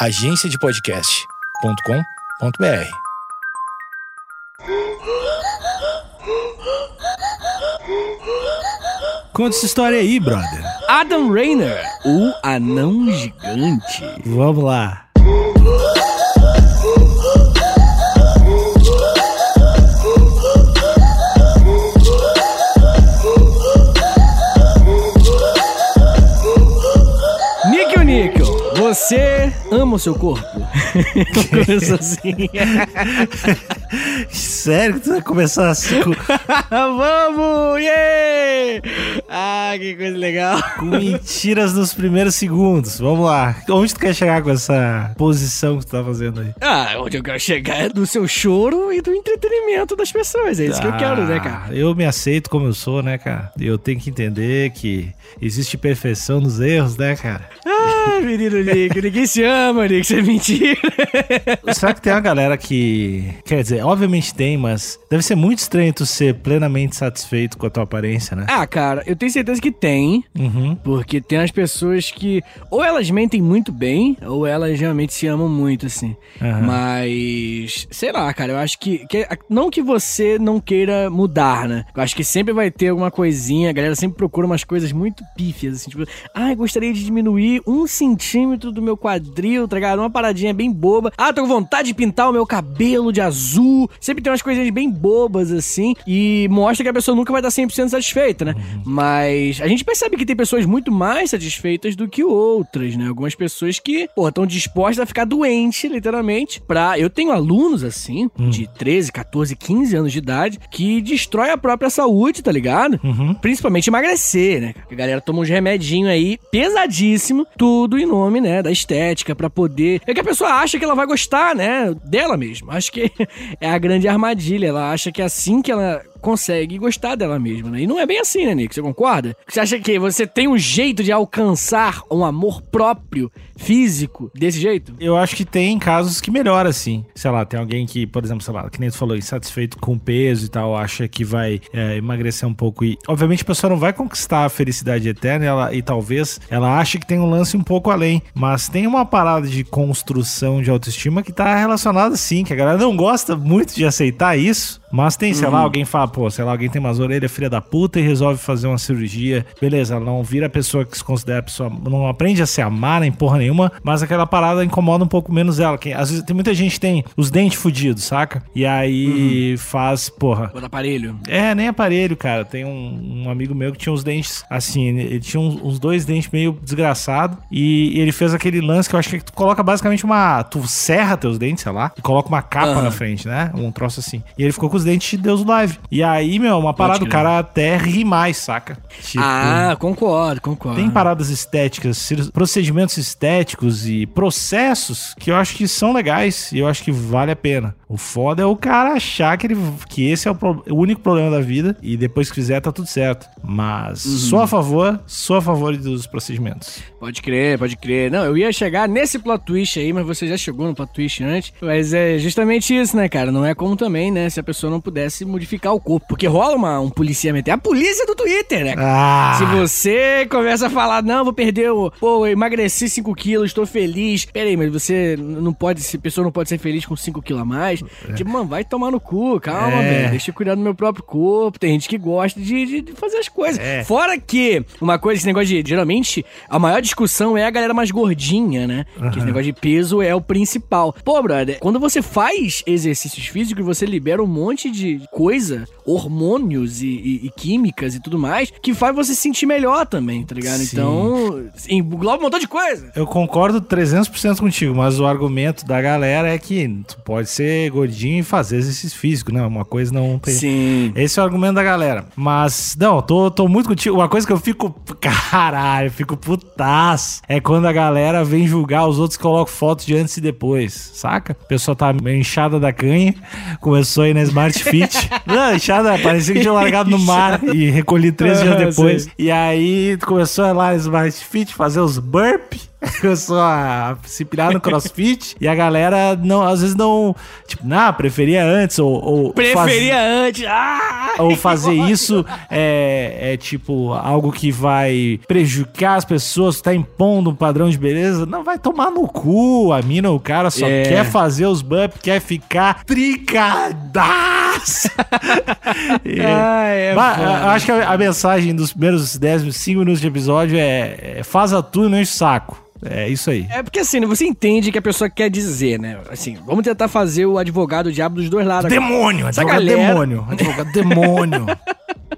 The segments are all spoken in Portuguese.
agenciadepodcast.com.br. Conta essa história aí, brother. Adam Rainer, o anão gigante. Vamos lá. Você ama o seu corpo? Começou assim. Sério que tu vai começar assim com, Vamos! Yeah! Ah, que coisa legal. com mentiras nos primeiros segundos? Vamos lá. Onde tu quer chegar com essa posição que tu tá fazendo aí? Ah, onde eu quero chegar é do seu choro e do entretenimento das pessoas. É isso que eu quero, né, cara? Ah, Eu me aceito como eu sou, né, cara? Eu tenho que entender que existe perfeição nos erros, né, cara? Ah, menino Nick, ninguém se ama, Nick, isso é mentira. Será que tem uma galera que. Quer dizer, obviamente tem, mas deve ser muito estranho tu ser plenamente satisfeito com a tua aparência, né? Ah, cara, eu tenho certeza que tem. Uhum. Porque tem as pessoas que ou elas mentem muito bem, ou elas realmente se amam muito, assim. Aham. Mas, sei lá, cara, eu acho que, que- Não que você não queira mudar, né? Eu acho que sempre vai ter alguma coisinha, a galera sempre procura umas coisas muito pífias, assim, tipo, ai, gostaria de diminuir um centímetro do meu quadril, tá ligado? Uma paradinha bem boba. Ah, tô com vontade de pintar o meu cabelo de azul. Sempre tem umas coisinhas bem bobas, assim, e mostra que a pessoa nunca vai estar 100% satisfeita, né? Mas a gente percebe que tem pessoas muito mais satisfeitas do que outras, né? Algumas pessoas que, pô, estão dispostas a ficar doente, literalmente, pra... Eu tenho alunos, assim, de 13, 14, 15 anos de idade, que destrói a própria saúde, tá ligado? Uhum. Principalmente emagrecer, né? A galera toma uns remedinhos aí, pesadíssimo, tudo em nome, né, da estética, pra poder... É que a pessoa acha que ela vai gostar, né, dela mesma. Acho que é a grande armadilha. Ela acha que assim que ela consegue gostar dela mesma, né? E não é bem assim, né, Nick? Você concorda? Você acha que você tem um jeito de alcançar um amor próprio, físico, desse jeito? Eu acho que tem casos que melhora, assim. Sei lá, tem alguém que, por exemplo, sei lá, que nem tu falou, insatisfeito com o peso e tal, acha que vai é, emagrecer um pouco. E, obviamente, a pessoa não vai conquistar a felicidade eterna ela, e talvez ela ache que tem um lance um pouco além. Mas tem uma parada de construção de autoestima que tá relacionada, sim, que a galera não gosta muito de aceitar isso. Mas tem, sei lá, alguém fala, pô, sei lá, alguém tem umas orelhas filha da puta e resolve fazer uma cirurgia. Beleza, ela não vira a pessoa que se considera a pessoa, não aprende a se amar nem porra nenhuma, mas aquela parada incomoda um pouco menos ela. Que, às vezes tem muita gente que tem os dentes fudidos, saca? E aí faz, porra. O aparelho? É, nem aparelho, cara. Tem um, um amigo meu que tinha uns dentes assim, ele tinha uns, uns dois dentes meio desgraçado e ele fez aquele lance que eu acho que tu coloca basicamente uma. Tu serra teus dentes, sei lá, e coloca uma capa Aham. na frente, né? Um troço assim. E ele ficou com os dentes de Deus live. E aí, meu, uma parada, o cara até ri mais, saca? Tipo, Ah, concordo, concordo. tem paradas estéticas, procedimentos estéticos e processos que eu acho que são legais e eu acho que vale a pena. O foda é o cara achar que, ele, que esse é o, pro- o único problema da vida e depois que fizer tá tudo certo. Mas sou a favor, sou a favor dos procedimentos. Pode crer, pode crer. Não, eu ia chegar nesse plot twist aí, mas você já chegou no plot twist antes. Mas é justamente isso, né, cara? Não é como também, né, se a pessoa não pudesse modificar o corpo. Porque rola uma, um policiamento. É a polícia do Twitter, né? Ah! Se você começa a falar, não, vou perder o. Pô, eu emagreci 5 quilos, tô feliz. Pera aí, mas você não pode. Se pessoa não pode ser feliz com 5 quilos a mais. Tipo, mano, vai tomar no cu, calma, É. velho. Deixa eu cuidar do meu próprio corpo. Tem gente que gosta de, de- de fazer as coisas. É. Fora que, uma coisa, esse negócio de. Geralmente, a maior discussão é a galera mais gordinha, né? Que esse negócio de peso é o principal. Pô, brother, quando você faz exercícios físicos, você libera um monte de coisa, hormônios e, e- e químicas e tudo mais, que faz você se sentir melhor também, tá ligado? Sim. Então, engloba um montão de coisa. Eu concordo 300% contigo, mas o argumento da galera é que tu pode ser gordinho e fazer exercício físico, né? Uma coisa não tem. Sim. Esse é o argumento da galera. Mas, não, tô, tô muito contigo. Uma coisa que eu fico. Caralho, eu fico putaço. É quando a galera vem julgar os outros que colocam fotos de antes e depois, saca? A pessoa tá meio inchada da canha, começou aí na Smart Fit. não, inchada, parecia que tinha largado no mar e recolhi três dias Aham, depois. sei. E aí começou a ir lá Smart Fit fazer os burp. Começou a se pirar no crossfit e a galera não, às vezes não. Tipo, não, preferia antes. Ou, ou preferia faz, antes. Ah, ou fazer isso é, é tipo algo que vai prejudicar as pessoas, tá impondo um padrão de beleza. Não, vai tomar no cu. A mina, o cara só é. quer fazer os bumps, quer ficar tricadaço. é. Ai, é Mas, acho que a, a, mensagem dos primeiros 10, 5 minutos de episódio é, é faz a tudo e não enche o saco. É isso aí. É porque assim, você entende o que a pessoa quer dizer, né? Assim, vamos tentar fazer o advogado diabo dos dois lados. Demônio! Essa advogado galera... demônio! Advogado demônio!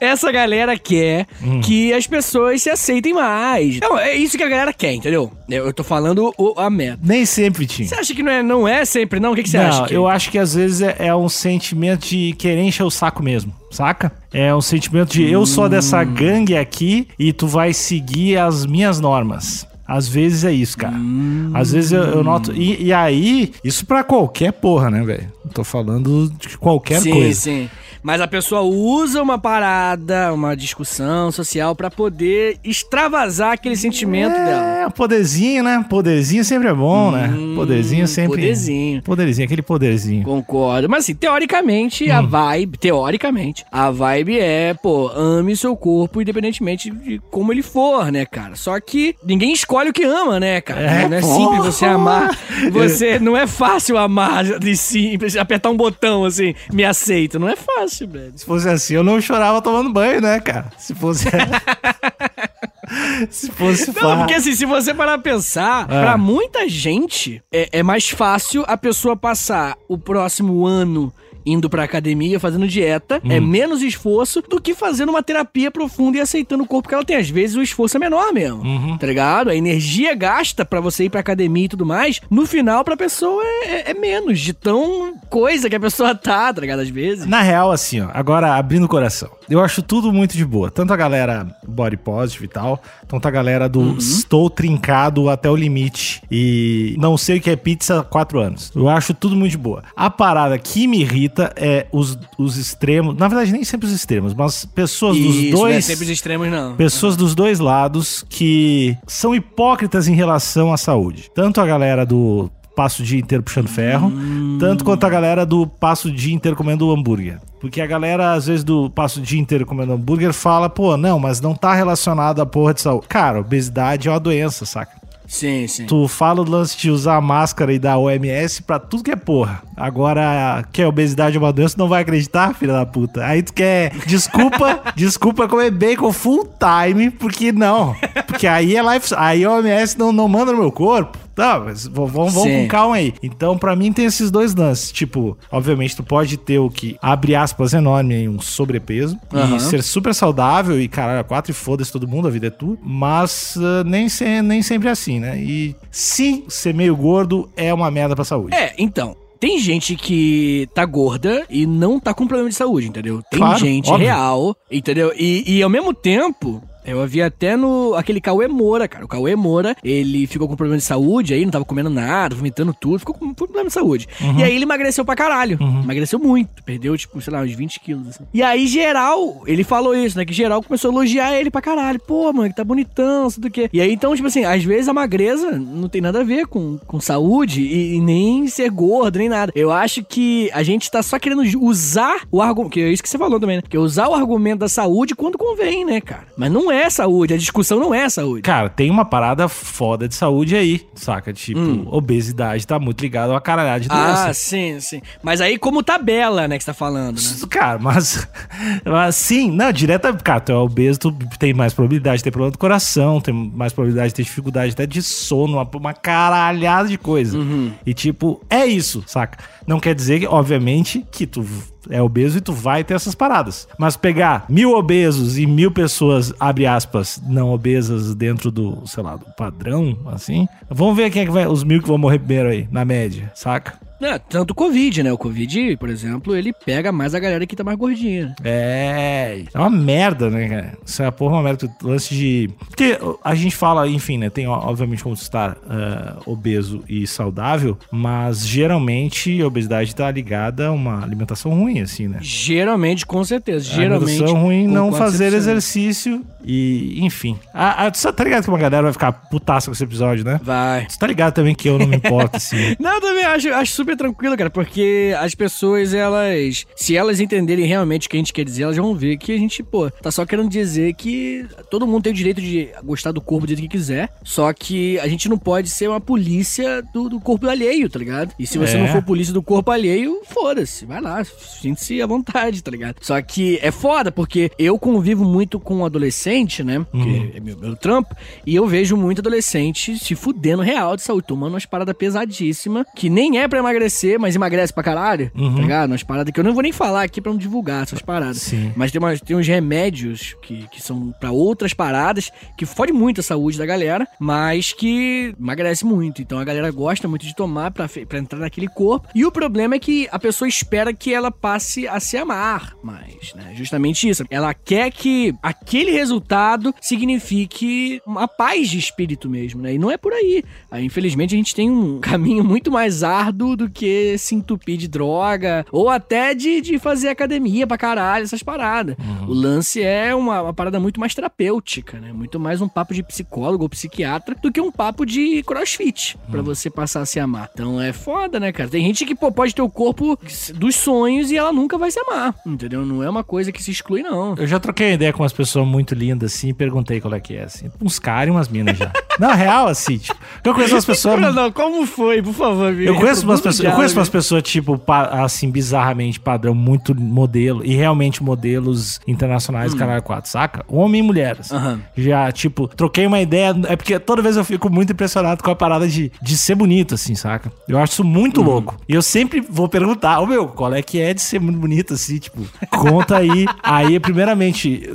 Essa galera quer hum. que as pessoas se aceitem mais. Não, é isso que a galera quer, entendeu? Eu tô falando o, a meta. Nem sempre, Tim. Você acha que não é, não é sempre, não? O que, que você não, acha? Que... Eu acho que às vezes é, é, um sentimento de querer encher o saco mesmo, saca? É um sentimento de eu sou dessa hum. gangue aqui e tu vai seguir as minhas normas. Às vezes é isso, cara. Hum. Às vezes eu, eu noto. E, e, aí, isso pra qualquer porra, né, velho? Tô falando de qualquer sim, coisa. Sim, sim. Mas a pessoa usa uma parada, uma discussão social para poder extravasar aquele sentimento é, dela. É, poderzinho, né? Poderzinho sempre é bom, né? hum, né? Poderzinho sempre. Poderzinho. Poderzinho, aquele poderzinho. Concordo. Mas assim, teoricamente, hum. a vibe, teoricamente, a vibe é, pô, ame seu corpo independentemente de como ele for, né, cara? Só que ninguém escolhe o que ama, né, cara? É, não é porra. simples você amar. Você não é fácil amar de simples, apertar um botão assim, me aceita. Não é fácil fácil, velho. Se fosse assim, eu não chorava tomando banho, né, cara? Se fosse. se fosse Não, fácil. porque assim, se você parar pra pensar, é. pra muita gente, é, é mais fácil a pessoa passar o próximo ano indo pra academia, fazendo dieta, é hum. é menos esforço do que fazendo uma terapia profunda e aceitando o corpo que ela tem. Às vezes o esforço é menor mesmo, uhum. tá ligado? A energia gasta para você ir pra academia e tudo mais, no final pra pessoa é, é, é, menos, de tão coisa que a pessoa tá, tá ligado? Às vezes. Na real, assim, ó, agora abrindo o coração. Eu acho tudo muito de boa. Tanto a galera body positive e tal, quanto a galera do uhum. estou trincado até o limite e não sei o que é pizza há quatro anos. Eu acho tudo muito de boa. A parada que me irrita é os, os extremos. Na verdade, nem sempre os extremos, mas pessoas Isso, dos dois. Não é sempre os extremos, não. Pessoas dos dois lados que são hipócritas em relação à saúde. Tanto a galera do passo o dia inteiro puxando ferro, hum. tanto quanto a galera do passo o dia inteiro comendo hambúrguer. Porque a galera, às vezes, do passo o dia inteiro comendo hambúrguer fala, pô, não, mas não tá relacionado à porra de saúde. Cara, obesidade é uma doença, saca? Sim, sim. Tu fala do lance de usar máscara e da OMS pra tudo que é porra. Agora, quer obesidade é uma doença, não vai acreditar, filha da puta. Aí tu quer desculpa, desculpa comer bacon full time, porque não. Porque aí é life, aí a OMS não, não manda no meu corpo. Tá, mas vamos, com calma aí. Então, para mim, tem esses dois lances. Tipo, obviamente, tu pode ter o que, abre aspas, enorme aí, um sobrepeso. Uhum. E ser super saudável e, caralho, quatro e foda-se todo mundo, a vida é tua. Mas uh, nem, se, nem sempre é assim, né? E sim, ser meio gordo é uma merda pra saúde. É, então. Tem gente que tá gorda e não tá com problema de saúde, entendeu? Tem claro, gente óbvio. real, entendeu? E, e ao mesmo tempo, eu havia até no. aquele Cauê Moura, cara. O Cauê Moura, ele ficou com problema de saúde aí, não tava comendo nada, vomitando tudo, ficou com problema de saúde. Uhum. E aí ele emagreceu pra caralho. Uhum. Emagreceu muito. Perdeu, tipo, sei lá, uns 20 quilos. Assim. E aí, geral, ele falou isso, né? Que geral começou a elogiar ele pra caralho. Pô, mano, que tá bonitão, sei do que. E aí, então, tipo assim, às vezes a magreza não tem nada a ver com, com saúde e, e nem ser gordo, nem nada. Eu acho que a gente tá só querendo usar o argumento. Que é isso que você falou também, né? Que é usar o argumento da saúde quando convém, né, cara? Mas não é saúde, a discussão não é saúde. Cara, tem uma parada foda de saúde aí, saca? Tipo, hum. obesidade tá muito ligado a caralhada de doença. Ah, sim, sim. Mas aí como tabela, né, que você tá falando, né? Cara, mas, mas sim, não, direta, cara, tu é obeso, tu tem mais probabilidade de ter problema do coração, tem mais probabilidade de ter dificuldade até de sono, uma, uma caralhada de coisa. Uhum. E tipo, é isso, saca? Não quer dizer, que, obviamente, que tu é obeso e tu vai ter essas paradas. Mas pegar mil obesos e mil pessoas, abre aspas, não obesas dentro do, sei lá, do padrão, assim. Vamos ver quem é que vai, os mil que vão morrer primeiro aí, na média, saca? É, tanto o Covid, né? O Covid, por exemplo, ele pega mais a galera que tá mais gordinha. É. É uma merda, né, cara? Isso é porra uma merda. O lance de. Porque a gente fala, enfim, né? Tem, obviamente, como estar uh, obeso e saudável, mas geralmente a obesidade tá ligada a uma alimentação ruim, assim, né? Geralmente, com certeza. A Geralmente. alimentação ruim, não fazer 400%. exercício e, enfim. A, a, tu tá ligado que uma galera vai ficar putaça com esse episódio, né? Vai. Tu tá ligado também que eu não me importo, assim. Não, eu também acho, acho super tranquilo, cara, porque as pessoas, elas. Se elas entenderem realmente o que a gente quer dizer, elas vão ver que a gente, pô, tá só querendo dizer que todo mundo tem o direito de gostar do corpo do jeito que quiser. Só que a gente não pode ser uma polícia do, do corpo alheio, tá ligado? E se você É. não for polícia do corpo alheio, foda-se, vai lá, sinta-se à vontade, tá ligado? Só que é foda, porque eu convivo muito com adolescente, né? Que é meu, meu trampo, e eu vejo muito adolescente se fudendo real de saúde, tomando umas paradas pesadíssimas, que nem é pra emagrecer, mas emagrece pra caralho, tá ligado? Umas paradas que eu não vou nem falar aqui pra não divulgar essas paradas. Sim. Mas tem, umas, tem uns remédios que, que são pra outras paradas, que fode muito a saúde da galera, mas que emagrece muito. Então a galera gosta muito de tomar pra, pra entrar naquele corpo. E o problema é que a pessoa espera que ela passe a se amar mais, né? Justamente isso. Ela quer que aquele resultado signifique uma paz de espírito mesmo, né? E não é por aí. Aí, infelizmente, a gente tem um caminho muito mais árduo do que se entupir de droga ou até de, de fazer academia pra caralho, essas paradas. O lance é uma, uma parada muito mais terapêutica, né? Muito mais um papo de psicólogo ou psiquiatra do que um papo de crossfit pra você passar a se amar. Então é foda, né, cara? Tem gente que pô, pode ter o corpo dos sonhos e ela nunca vai se amar, entendeu? Não é uma coisa que se exclui, não. Eu já troquei ideia com umas pessoas muito lindas, assim, e perguntei qual é que é, assim. Uns caras e umas minas já. Na real, assim, tipo, eu conheço umas pessoas. Não, não, como foi? Por favor, Eu conheço, umas o pessoas, eu conheço umas diálogo. pessoas, tipo, assim, bizarramente padrão, muito modelo, e realmente modelos internacionais, caralho, quatro, saca? Homem e mulher. assim. Aham. Já, tipo, troquei uma ideia. É porque toda vez eu fico muito impressionado com a parada de, de ser bonito, assim, saca? Eu acho isso muito louco. E eu sempre vou perguntar, ô meu, qual é que é de ser muito bonito, assim, tipo, conta aí. aí, primeiramente,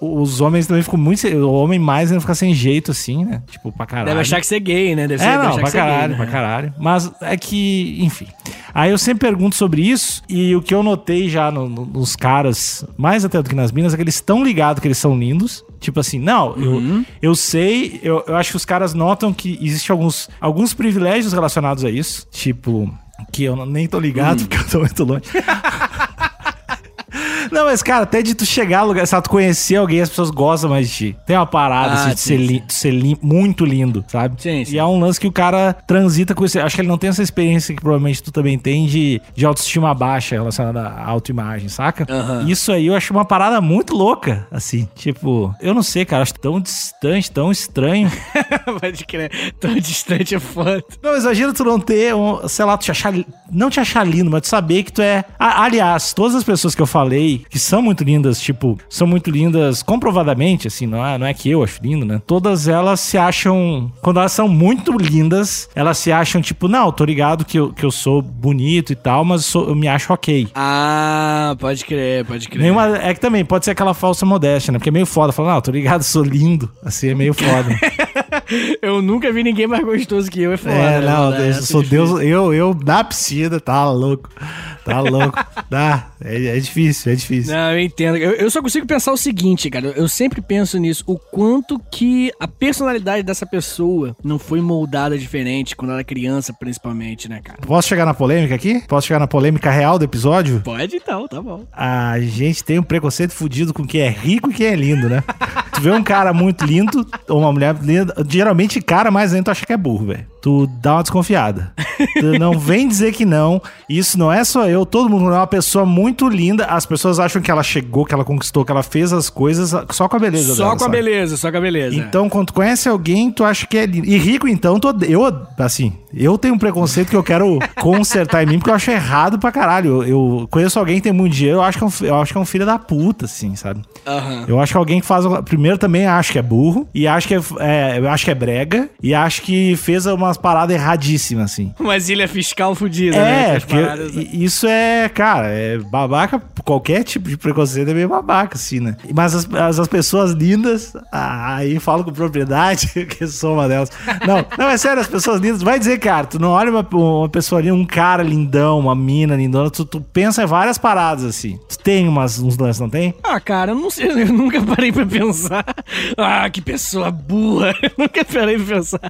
os homens também ficam muito. O homem mais ainda fica sem jeito, assim, né? Tipo, pra caralho. Deve achar que você é gay, né? Deve ser, É, não, pra é gay, caralho, né? pra caralho. Mas é que, enfim. Aí eu sempre pergunto sobre isso, e o que eu notei já no- no- nos caras, mais até do que nas minas, é que eles estão ligados que eles são lindos. Tipo assim, não, Uhum. eu, eu sei, eu, eu acho que os caras notam que existe alguns, alguns privilégios relacionados a isso. Tipo, que eu nem tô Hum. ligado, porque eu tô muito longe. Não, mas, cara, até de tu chegar no lugar, sabe, tu conhecer alguém, as pessoas gostam mais de ti. Tem uma parada, Ah, assim, de sim, ser, li- de ser li- muito lindo, sabe? Sim, sim. E é um lance que o cara transita com isso. Acho que ele não tem essa experiência que provavelmente tu também tem de, de autoestima baixa relacionada à autoimagem, saca? Isso aí eu acho uma parada muito louca, assim. Tipo, eu não sei, cara, acho tão distante, tão estranho. Pode crer. Tão distante é foda. Não, mas imagina tu não ter, um, sei lá, tu te achar. Não te achar lindo, mas tu saber que tu é. A- aliás, todas as pessoas que eu falei, que são muito lindas, tipo, são muito lindas comprovadamente, assim, não é, não é que eu acho lindo, né? Todas elas se acham. Quando elas são muito lindas, elas se acham, tipo, não, tô ligado que eu, que eu sou bonito e tal, mas eu, sou- eu me acho ok. Ah, pode crer, pode crer. Nenhuma, é que também pode ser aquela falsa modéstia, né? Porque é meio foda. Falar, não, tô ligado, sou lindo. Assim, é meio foda. Eu nunca vi ninguém mais gostoso que eu, é foda. É, né, não, mano? eu sou. Deus, eu, eu na piscina, tá louco. Tá louco. Dá, é, é difícil, é difícil. Não, eu entendo. Eu, eu só consigo pensar o seguinte, cara. Eu sempre penso nisso. O quanto que a personalidade dessa pessoa não foi moldada diferente quando ela era criança, principalmente, né, cara? Posso chegar na polêmica aqui? Posso chegar na polêmica real do episódio? Pode então, tá bom. A gente tem um preconceito fudido com quem é rico e quem é lindo, né? tu vê um cara muito lindo, ou uma mulher linda, geralmente cara mais tu acha que é burro, velho. Tu dá uma desconfiada. Tu não vem dizer que não. Isso não é só eu, todo mundo é uma pessoa muito linda. As pessoas acham que ela chegou, que ela conquistou, que ela fez as coisas só com a beleza Só dela, com a sabe? beleza, só com a beleza. Então, quando tu conhece alguém, tu acha que é lindo. E rico, então, tu, eu, assim, eu tenho um preconceito que eu quero consertar em mim, porque eu acho errado pra caralho. Eu, eu conheço alguém que tem muito dinheiro, eu acho que é um, eu acho que é um filho da puta, assim, sabe? Aham. Eu acho que alguém que faz. Primeiro também acho que é burro. E acho que é, é, acho que é brega. E acho que fez umas paradas erradíssimas, assim. Umas ilha fiscal fodida, É, né? Porque paradas, né? isso é, cara, é babaca, qualquer tipo de preconceito é meio babaca, assim, né? Mas as, as, as pessoas lindas, aí falo com propriedade, que sou uma delas. Não, não, é sério, as pessoas lindas, vai dizer, cara, tu não olha uma, uma pessoa linda, um cara lindão, uma mina lindona, tu, tu pensa em várias paradas, assim. Tu tem umas, uns lances, não tem? Ah, cara, eu não sei, eu nunca parei pra pensar. Ah, que pessoa burra. Eu nunca parei pra pensar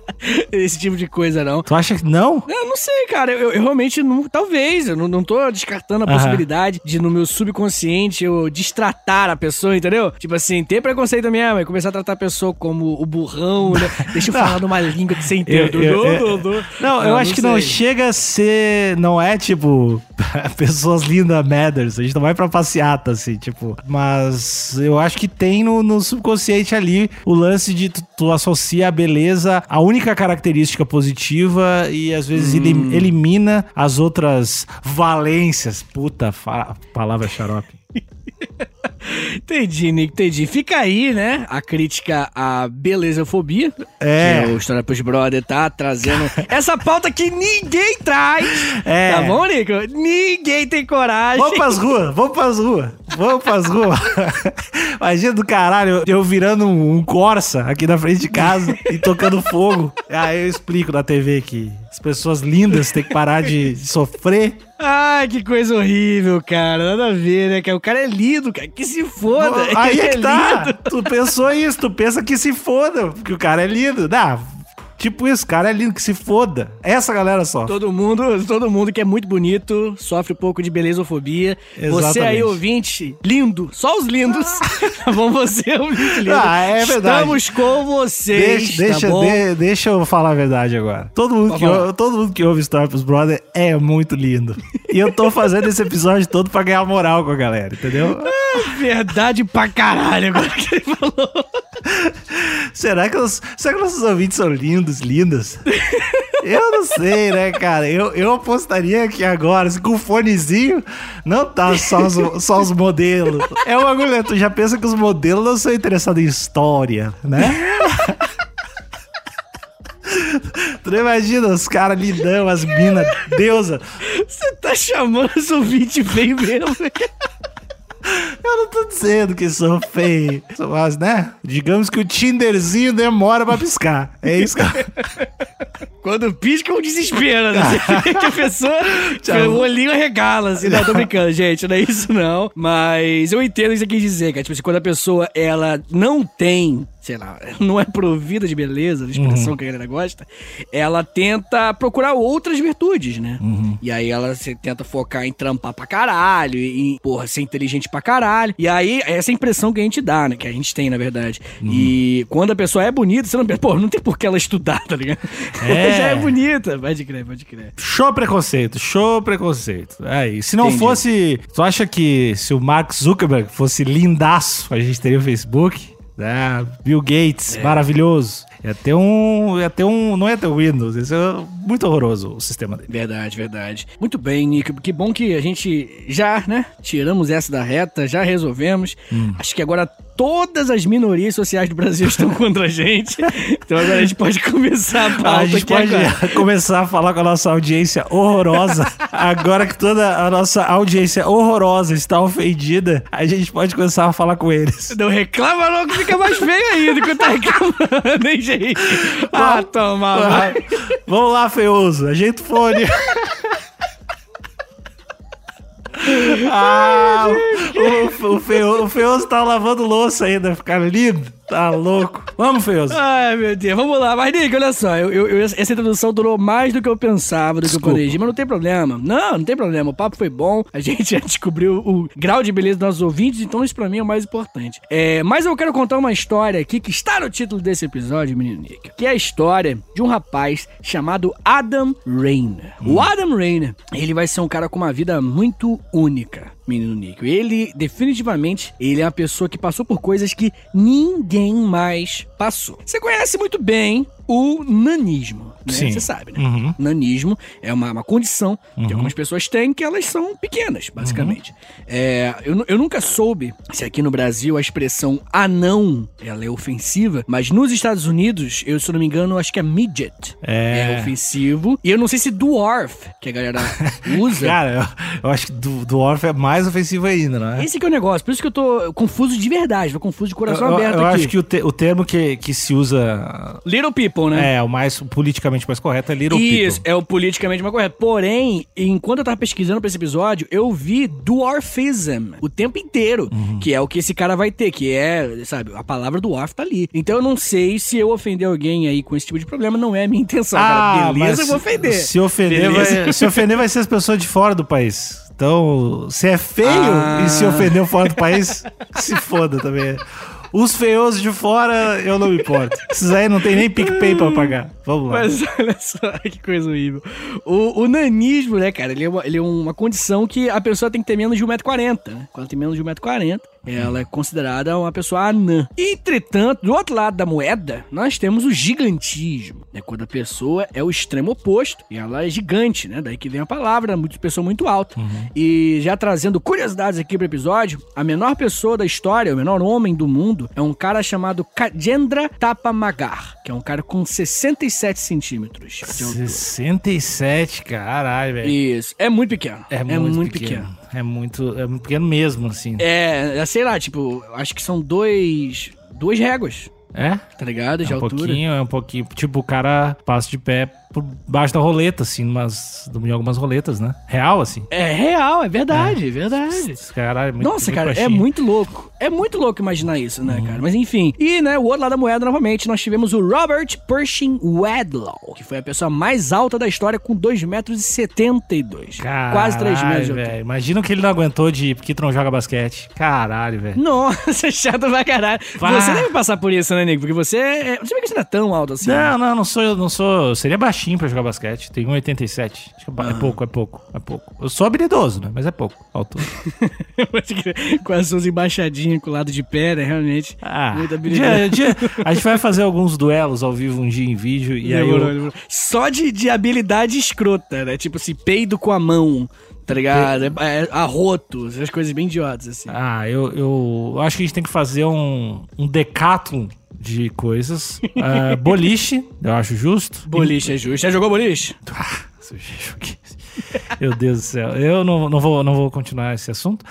esse tipo de coisa, não. Tu acha que não? Eu não sei, cara. Eu, eu realmente não. Talvez. Eu não, não tô descartando a Aham. possibilidade de, no meu subconsciente, eu destratar a pessoa, entendeu? Tipo assim, ter preconceito mesmo. E começar a tratar a pessoa como o burrão, né? Deixa eu falar numa língua que você entende. Eu- eu- eu- Não, eu acho que não sei. chega a ser. Não é tipo. pessoas lindas matters. A gente não vai pra passeata, assim, tipo. Mas eu acho que tem no, no subconsciente ali o lance de tu, tu associa a beleza a única característica positiva e às vezes Hum. elim- elimina as outras valências. Puta, palavra xarope. Entendi, Nick, entendi. Fica aí, né? A crítica à belezafobia. É. Que o História Pros Brother tá trazendo essa pauta que ninguém traz. É. Tá bom, Nico? Ninguém tem coragem. Vamos pras ruas, vamos pras ruas, vamos pras ruas. Imagina do caralho, eu virando um, um Corsa aqui na frente de casa e tocando fogo. Aí eu explico na TV que as pessoas lindas têm que parar de sofrer. Ai, que coisa horrível, cara. Nada a ver, né? O cara é lindo, cara. Que se foda. Aí é Ele que tá. lindo. Tu pensou isso, tu pensa que se foda, porque o cara é lindo. Não, tipo isso, cara é lindo, que se foda. Essa galera só. Todo mundo, todo mundo que é muito bonito sofre um pouco de belezofobia. Você Exatamente. aí, ouvinte, lindo. Só os lindos. tá bom? Você, ouvinte lindo. Ah, é verdade. Estamos com vocês, Deixa, deixa, tá bom? de- deixa eu falar a verdade agora. Todo mundo, Pode que falar. ouve, todo mundo que ouve Story pros Brother é muito lindo. E eu tô fazendo esse episódio todo pra ganhar moral com a galera, entendeu? Verdade pra caralho agora que ele falou. Será que, os, será que nossos ouvintes são lindos, lindas? Eu não sei, né, cara? Eu, eu apostaria que agora, com o fonezinho, não tá só os, só os modelos. É um bagulho, né? Tu já pensa que os modelos não são interessados em história, né? Tu não imagina os caras lindão, as minas, deusa. Você tá chamando os ouvintes feio mesmo. Eu não tô dizendo que sou feio, mas, né? Digamos que o Tinderzinho demora pra piscar. É isso que eu... Quando pisca, é um desespero, né? Você que a pessoa, Tchau. o olhinho arregala, assim. Não, tô brincando, gente, não é isso não. Mas eu entendo o que você quis dizer, cara. Tipo assim, quando a pessoa, ela não tem, sei lá, não é provida de beleza, de expressão que a galera gosta, ela tenta procurar outras virtudes, né? E aí ela se tenta focar em trampar pra caralho, em, porra, ser inteligente pra caralho. E aí, essa é a impressão que a gente dá, né? Que a gente tem, na verdade. E quando a pessoa é bonita, você não pensa, pô, não tem por que ela estudar, tá ligado? É. Já é bonita. Pode crer, pode crer. Show preconceito, show preconceito. Aí, se não Entendi. fosse. Tu acha que se o Mark Zuckerberg fosse lindaço, a gente teria o Facebook? Ah, Bill Gates, É. maravilhoso. Ia ter um. Ia ter um. Não ia ter o Windows. Ia ser muito horroroso o sistema dele. Verdade, verdade. Muito bem, Nick. Que bom que a gente já, né, tiramos essa da reta, já resolvemos. Hum. Acho que agora todas as minorias sociais do Brasil estão contra a gente. Então agora a gente pode começar a pauta A gente pode agora. começar a falar com a nossa audiência horrorosa. Agora que toda a nossa audiência horrorosa está ofendida, a gente pode começar a falar com eles. Não reclama não que fica mais feio ainda enquanto tá reclamando, hein, gente? Ah, toma, vai. Vamos lá, feioso. Ajeita o fone. Ah, o, o, o feioso tá lavando louça ainda, ficar lindo. Tá louco. Vamos, feioso. Ai, meu Deus, vamos lá. Mas, Nick, olha só, eu, eu- eu- essa introdução durou mais do que eu pensava, do Desculpa. que eu planejei, mas não tem problema. Não, não tem problema. O papo foi bom, a gente já descobriu o grau de beleza dos nossos ouvintes, então isso pra mim é o mais importante. É, mas eu quero contar uma história aqui que está no título desse episódio, menino Nick, que é a história de um rapaz chamado Adam Rainer. O Adam Rainer, ele vai ser um cara com uma vida muito única menino Nico. Ele, definitivamente, ele é uma pessoa que passou por coisas que ninguém mais passou. Você conhece muito bem o nanismo. Né? Sim. Você sabe, né? Uhum. Nanismo é uma, uma condição que Uhum. algumas pessoas têm que elas são pequenas, basicamente. É, eu, eu nunca soube se aqui no Brasil a expressão anão ela é ofensiva, mas nos Estados Unidos, eu, se eu não me engano, acho que é midget. É. É ofensivo. E eu não sei se dwarf, que a galera usa. Cara, eu, eu acho que Orf é mais ofensivo ainda, não é? Esse que é o negócio, por isso que eu tô confuso de verdade, tô confuso de coração eu, aberto eu aqui. acho que o, te- o termo que, que se usa Little people, né? é o mais politicamente mais correto é little Isso, people. é o politicamente mais correto. Porém, enquanto eu tava pesquisando pra esse episódio, eu vi dwarfism o tempo inteiro, Uhum. que é o que esse cara vai ter, que é, sabe, a palavra dwarf tá ali. Então eu não sei se eu ofender alguém aí com esse tipo de problema, não é a minha intenção, cara. Beleza, Ah, mas eu vou ofender. Se ofender, Beleza? vai, se ofender vai ser as pessoas de fora do país. Então, se é feio Ah. e se ofendeu fora do país, se foda também. Os feiosos de fora, eu não me importo. Esses aí não tem nem PicPay pra pagar. Vamos lá. Mas olha só, que coisa horrível. O, o nanismo, né, cara, ele é, uma, ele é uma condição que a pessoa tem que ter menos de 1,40m, né? Quando ela tem menos de 1,40m, ela é considerada uma pessoa anã. Entretanto, do outro lado da moeda, nós temos o gigantismo, né? Quando a pessoa é o extremo oposto e ela é gigante, né? Daí que vem a palavra, muito pessoa muito alta. E já trazendo curiosidades aqui pro episódio, a menor pessoa da história, o menor homem do mundo, é um cara chamado Kajendra Tapamagar, que é um cara com 67 centímetros de altura. 67, caralho, velho. Isso, é muito pequeno. É muito, pequeno. É muito, é muito pequeno mesmo, assim. É, é, sei lá, tipo, acho que são dois. duas réguas, É? tá ligado? De É um altura. pouquinho, é um pouquinho. Tipo, o cara passa de pé por baixo da roleta, assim, numas, em algumas roletas, né? Real, assim. É real, é verdade, é verdade. Caralho, muito, Nossa, muito cara, é baixinho. Uhum. muito louco. É muito louco imaginar isso, né, cara? Mas enfim. E, né, o outro lado da moeda, novamente, nós tivemos o Robert Pershing Wedlow, que foi a pessoa mais alta da história com 2,72 metros. e Caralho, Quase 3 metros velho. Imagina o que ele não aguentou de porque não joga basquete. Caralho, velho. Nossa, chato pra caralho. Você deve passar por isso, né, Nico? Porque você. É... Você vê que você não é tão alto assim. né? Não, não, não sou, não sou. Seria baixinho pra jogar basquete. Tenho 1,87. Acho que é é Ah. pouco, é pouco, é pouco. Eu sou habilidoso, né? Mas é pouco. Altura. com as suas embaixadinhas com o lado de pé, né? Realmente. Ah, Muita habilidade. dia- dia- a gente vai fazer alguns duelos ao vivo um dia em vídeo. E aí eu. Só de, de habilidade escrota, né? Tipo assim, peido com a mão, tá ligado? É, é, arroto, essas coisas bem idiotas, assim. Ah, eu, eu acho que a gente tem que fazer um, um decathlon de coisas. Ah, boliche, eu acho justo. Boliche é justo. Já jogou boliche? Ah, joguei. Meu Deus do céu. Eu não, não, vou, não vou continuar esse assunto.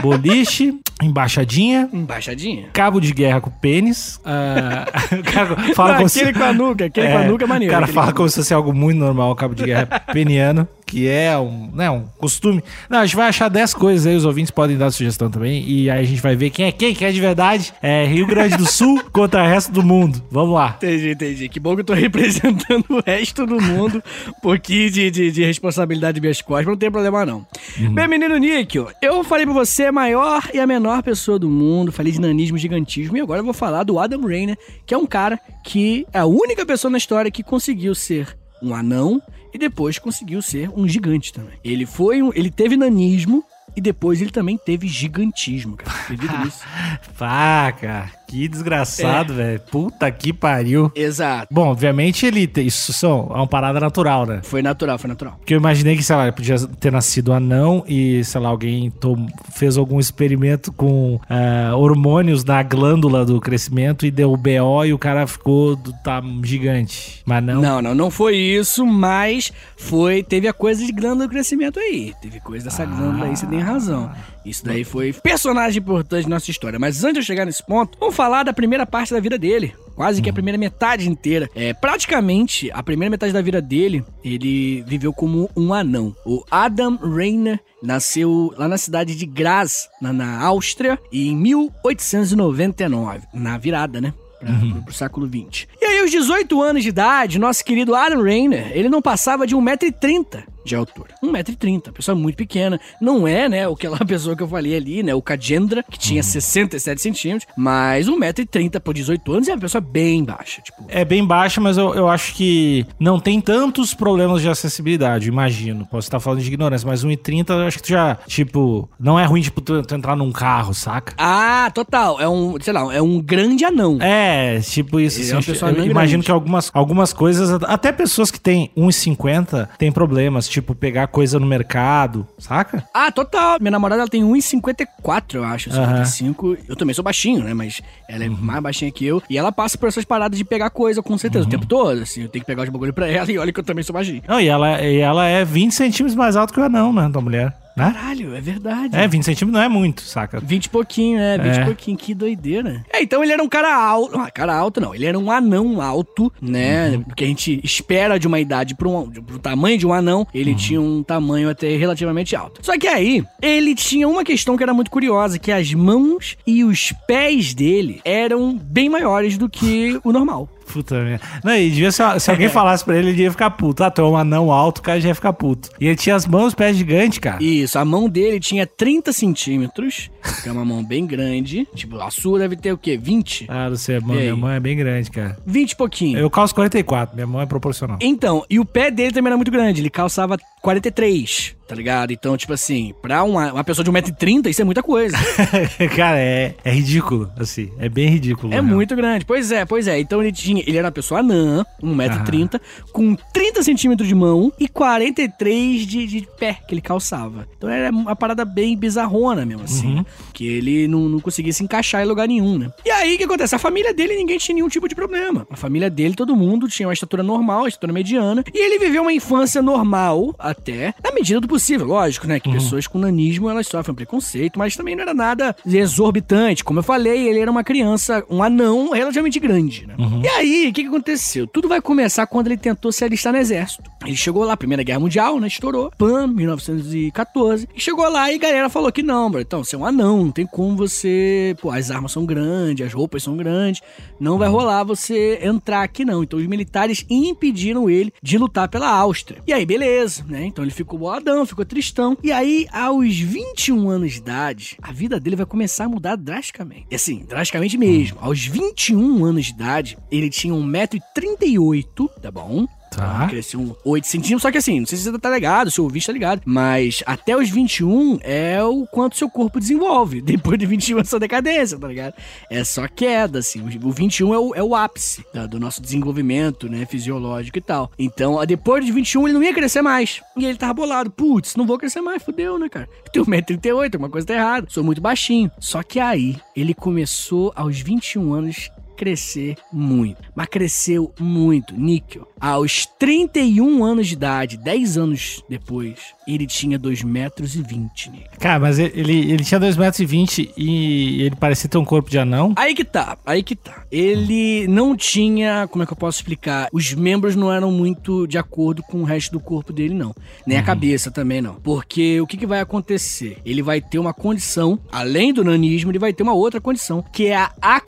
Boliche, embaixadinha, Embaixadinha. cabo de guerra com pênis. o cara fala Não, aquele se... com a nuca, aquele com a nuca é maneiro. O cara fala com- como se fosse algo muito normal, cabo de guerra peniano, que é um, né, um costume. Não, a gente vai achar 10 coisas aí, os ouvintes podem dar sugestão também. E aí a gente vai ver quem é quem, quem é de verdade. É Rio Grande do Sul contra o resto do mundo. Vamos lá. Entendi, entendi. Que bom que eu tô representando o resto do mundo. Um pouquinho de, de, de responsabilidade de minhas costas, mas não tem problema não. Bem, menino Níquel, eu falei pra você a maior e a menor pessoa do mundo, falei de nanismo, gigantismo, e agora eu vou falar do Adam Rainer, que é um cara que é a única pessoa na história que conseguiu ser um anão e depois conseguiu ser um gigante também. Ele foi um, ele teve nanismo e depois ele também teve gigantismo, cara. Devido isso. Faca, que desgraçado, É. velho. Puta que pariu. Exato. Bom, obviamente ele isso são, é uma parada natural, né? Foi natural, foi natural. Porque eu imaginei que, sei lá, ele podia ter nascido anão e, sei lá, alguém tom- fez algum experimento com ah, hormônios na glândula do crescimento e deu BO e o cara ficou do tá gigante. Mas não. Não, não, não foi isso, mas foi. Teve a coisa de glândula do crescimento aí. Teve coisa dessa glândula aí, você tem razão. Isso daí foi personagem importante da nossa história. Mas antes de eu chegar nesse ponto, vamos falar da primeira parte da vida dele. Quase que a primeira metade inteira. É, praticamente, a primeira metade da vida dele, ele viveu como um anão. O Adam Rainer nasceu lá na cidade de Graz, na, na Áustria, em 1899. Na virada, né? Pra, pro, pro século XX. E aí, aos 18 anos de idade, nosso querido Adam Rainer, ele não passava de 1,30m. De altura. 1,30m, pessoa muito pequena. Não é, né, aquela pessoa que eu falei ali, né, o Kajendra, que tinha 67 centímetros, mas 1,30m por 18 anos é uma pessoa bem baixa, tipo... É bem baixa, mas eu, eu acho que não tem tantos problemas de acessibilidade, imagino. Posso estar falando de ignorância, mas 1,30 eu acho que tu já, tipo, não é ruim, tipo, tu, tu entrar num carro, saca? Ah, total. É um, sei lá, é um grande anão. É, tipo isso. Assim, é uma pessoa eu imagino grande. que algumas, algumas coisas, até pessoas que têm 1,50 têm problemas, tipo pegar coisa no mercado, saca? Ah, total. Minha namorada ela tem 1,54, eu acho. Aham. 55. Eu também sou baixinho, né? Mas ela é mais baixinha que eu. E ela passa por essas paradas de pegar coisa, com certeza, o tempo todo. Assim, eu tenho que pegar os bagulho pra ela e olha que eu também sou baixinho. Não, e ela, e ela é 20 centímetros mais alto que o anão, né, da mulher, né? Caralho, é verdade. É, 20 centímetros não é muito, saca? 20 e pouquinho, é, 20 e É. pouquinho, que doideira. É, então ele era um cara alto. Ah, cara alto não, ele era um anão alto, né? Uhum. O que a gente espera de uma idade pro, um, pro tamanho de um anão, ele Uhum. tinha um tamanho até relativamente alto. Só que aí, ele tinha uma questão que era muito curiosa, que as mãos e os pés dele eram bem maiores do que o normal. Puta merda. Não, e devia ser, se alguém falasse pra ele, ele ia ficar puto. Ah, tu é um anão alto, o cara já ia ficar puto. E ele tinha as mãos e os pés gigantes, cara. Isso, a mão dele tinha 30 centímetros, que é uma mão bem grande. Tipo, a sua deve ter o quê? 20? Ah, não sei, aí? minha mão é bem grande, cara. 20 e pouquinho. Eu calço 44, minha mão é proporcional. Então, e o pé dele também era muito grande, ele calçava 43, tá ligado? Então, tipo assim, pra uma, uma pessoa de 1,30m, isso é muita coisa. cara, é, é ridículo, assim. É bem ridículo. é muito grande. Pois é, pois é. Então ele tinha. Ele era uma pessoa anã, 1,30m, com 30 centímetros de mão e 43 de, de pé que ele calçava. Então era uma parada bem bizarrona mesmo, assim. Que ele não, não conseguia se encaixar em lugar nenhum, né? E aí o que acontece? A família dele, ninguém tinha nenhum tipo de problema. A família dele, todo mundo tinha uma estatura normal, uma estatura mediana. E ele viveu uma infância normal, até, na medida do possível, lógico, né? Que pessoas com nanismo, elas sofrem preconceito, mas também não era nada exorbitante. Como eu falei, ele era uma criança, um anão relativamente grande, né? E aí, o que, que aconteceu? Tudo vai começar quando ele tentou se alistar no exército. Ele chegou lá, Primeira Guerra Mundial, né? Estourou. Pam, 1914. E chegou lá e a galera falou que não, bro. Então, você é um anão, não tem como você. Pô, as armas são grandes, as roupas são grandes. Não vai rolar você entrar aqui, não. Então, os militares impediram ele de lutar pela Áustria. E aí, beleza, né? Então, ele ficou boladão, ficou tristão. E aí, aos 21 anos de idade, a vida dele vai começar a mudar drasticamente. E assim, drasticamente mesmo. Aos 21 anos de idade, ele tinha 1,38m, tá bom? Tá. Cresceu um 8 centímetros, só que assim, não sei se você tá ligado, se o ouvinte tá ligado, mas até os 21 é o quanto seu corpo desenvolve. Depois de 21 é só decadência, tá ligado? É só queda, assim. O 21 é o, é o ápice tá, do nosso desenvolvimento, né, fisiológico e tal. Então, depois de 21 ele não ia crescer mais. E ele tava bolado. Putz, não vou crescer mais, fudeu, né, cara? Eu tenho 1,38m, alguma coisa tá errada. Sou muito baixinho. Só que aí, ele começou aos 21 anos crescer muito. Mas cresceu muito. Níquel. Aos 31 anos de idade, 10 anos depois, ele tinha 2 metros e 20, Níquel. Cara, mas ele, ele tinha 2,20 metros e ele parecia ter um corpo de anão. Aí que tá, aí que tá. Ele não tinha, como é que eu posso explicar? Os membros não eram muito de acordo com o resto do corpo dele, não. Nem a cabeça também, não. Porque o que, que vai acontecer? Ele vai ter uma condição, além do nanismo, ele vai ter uma outra condição, que é a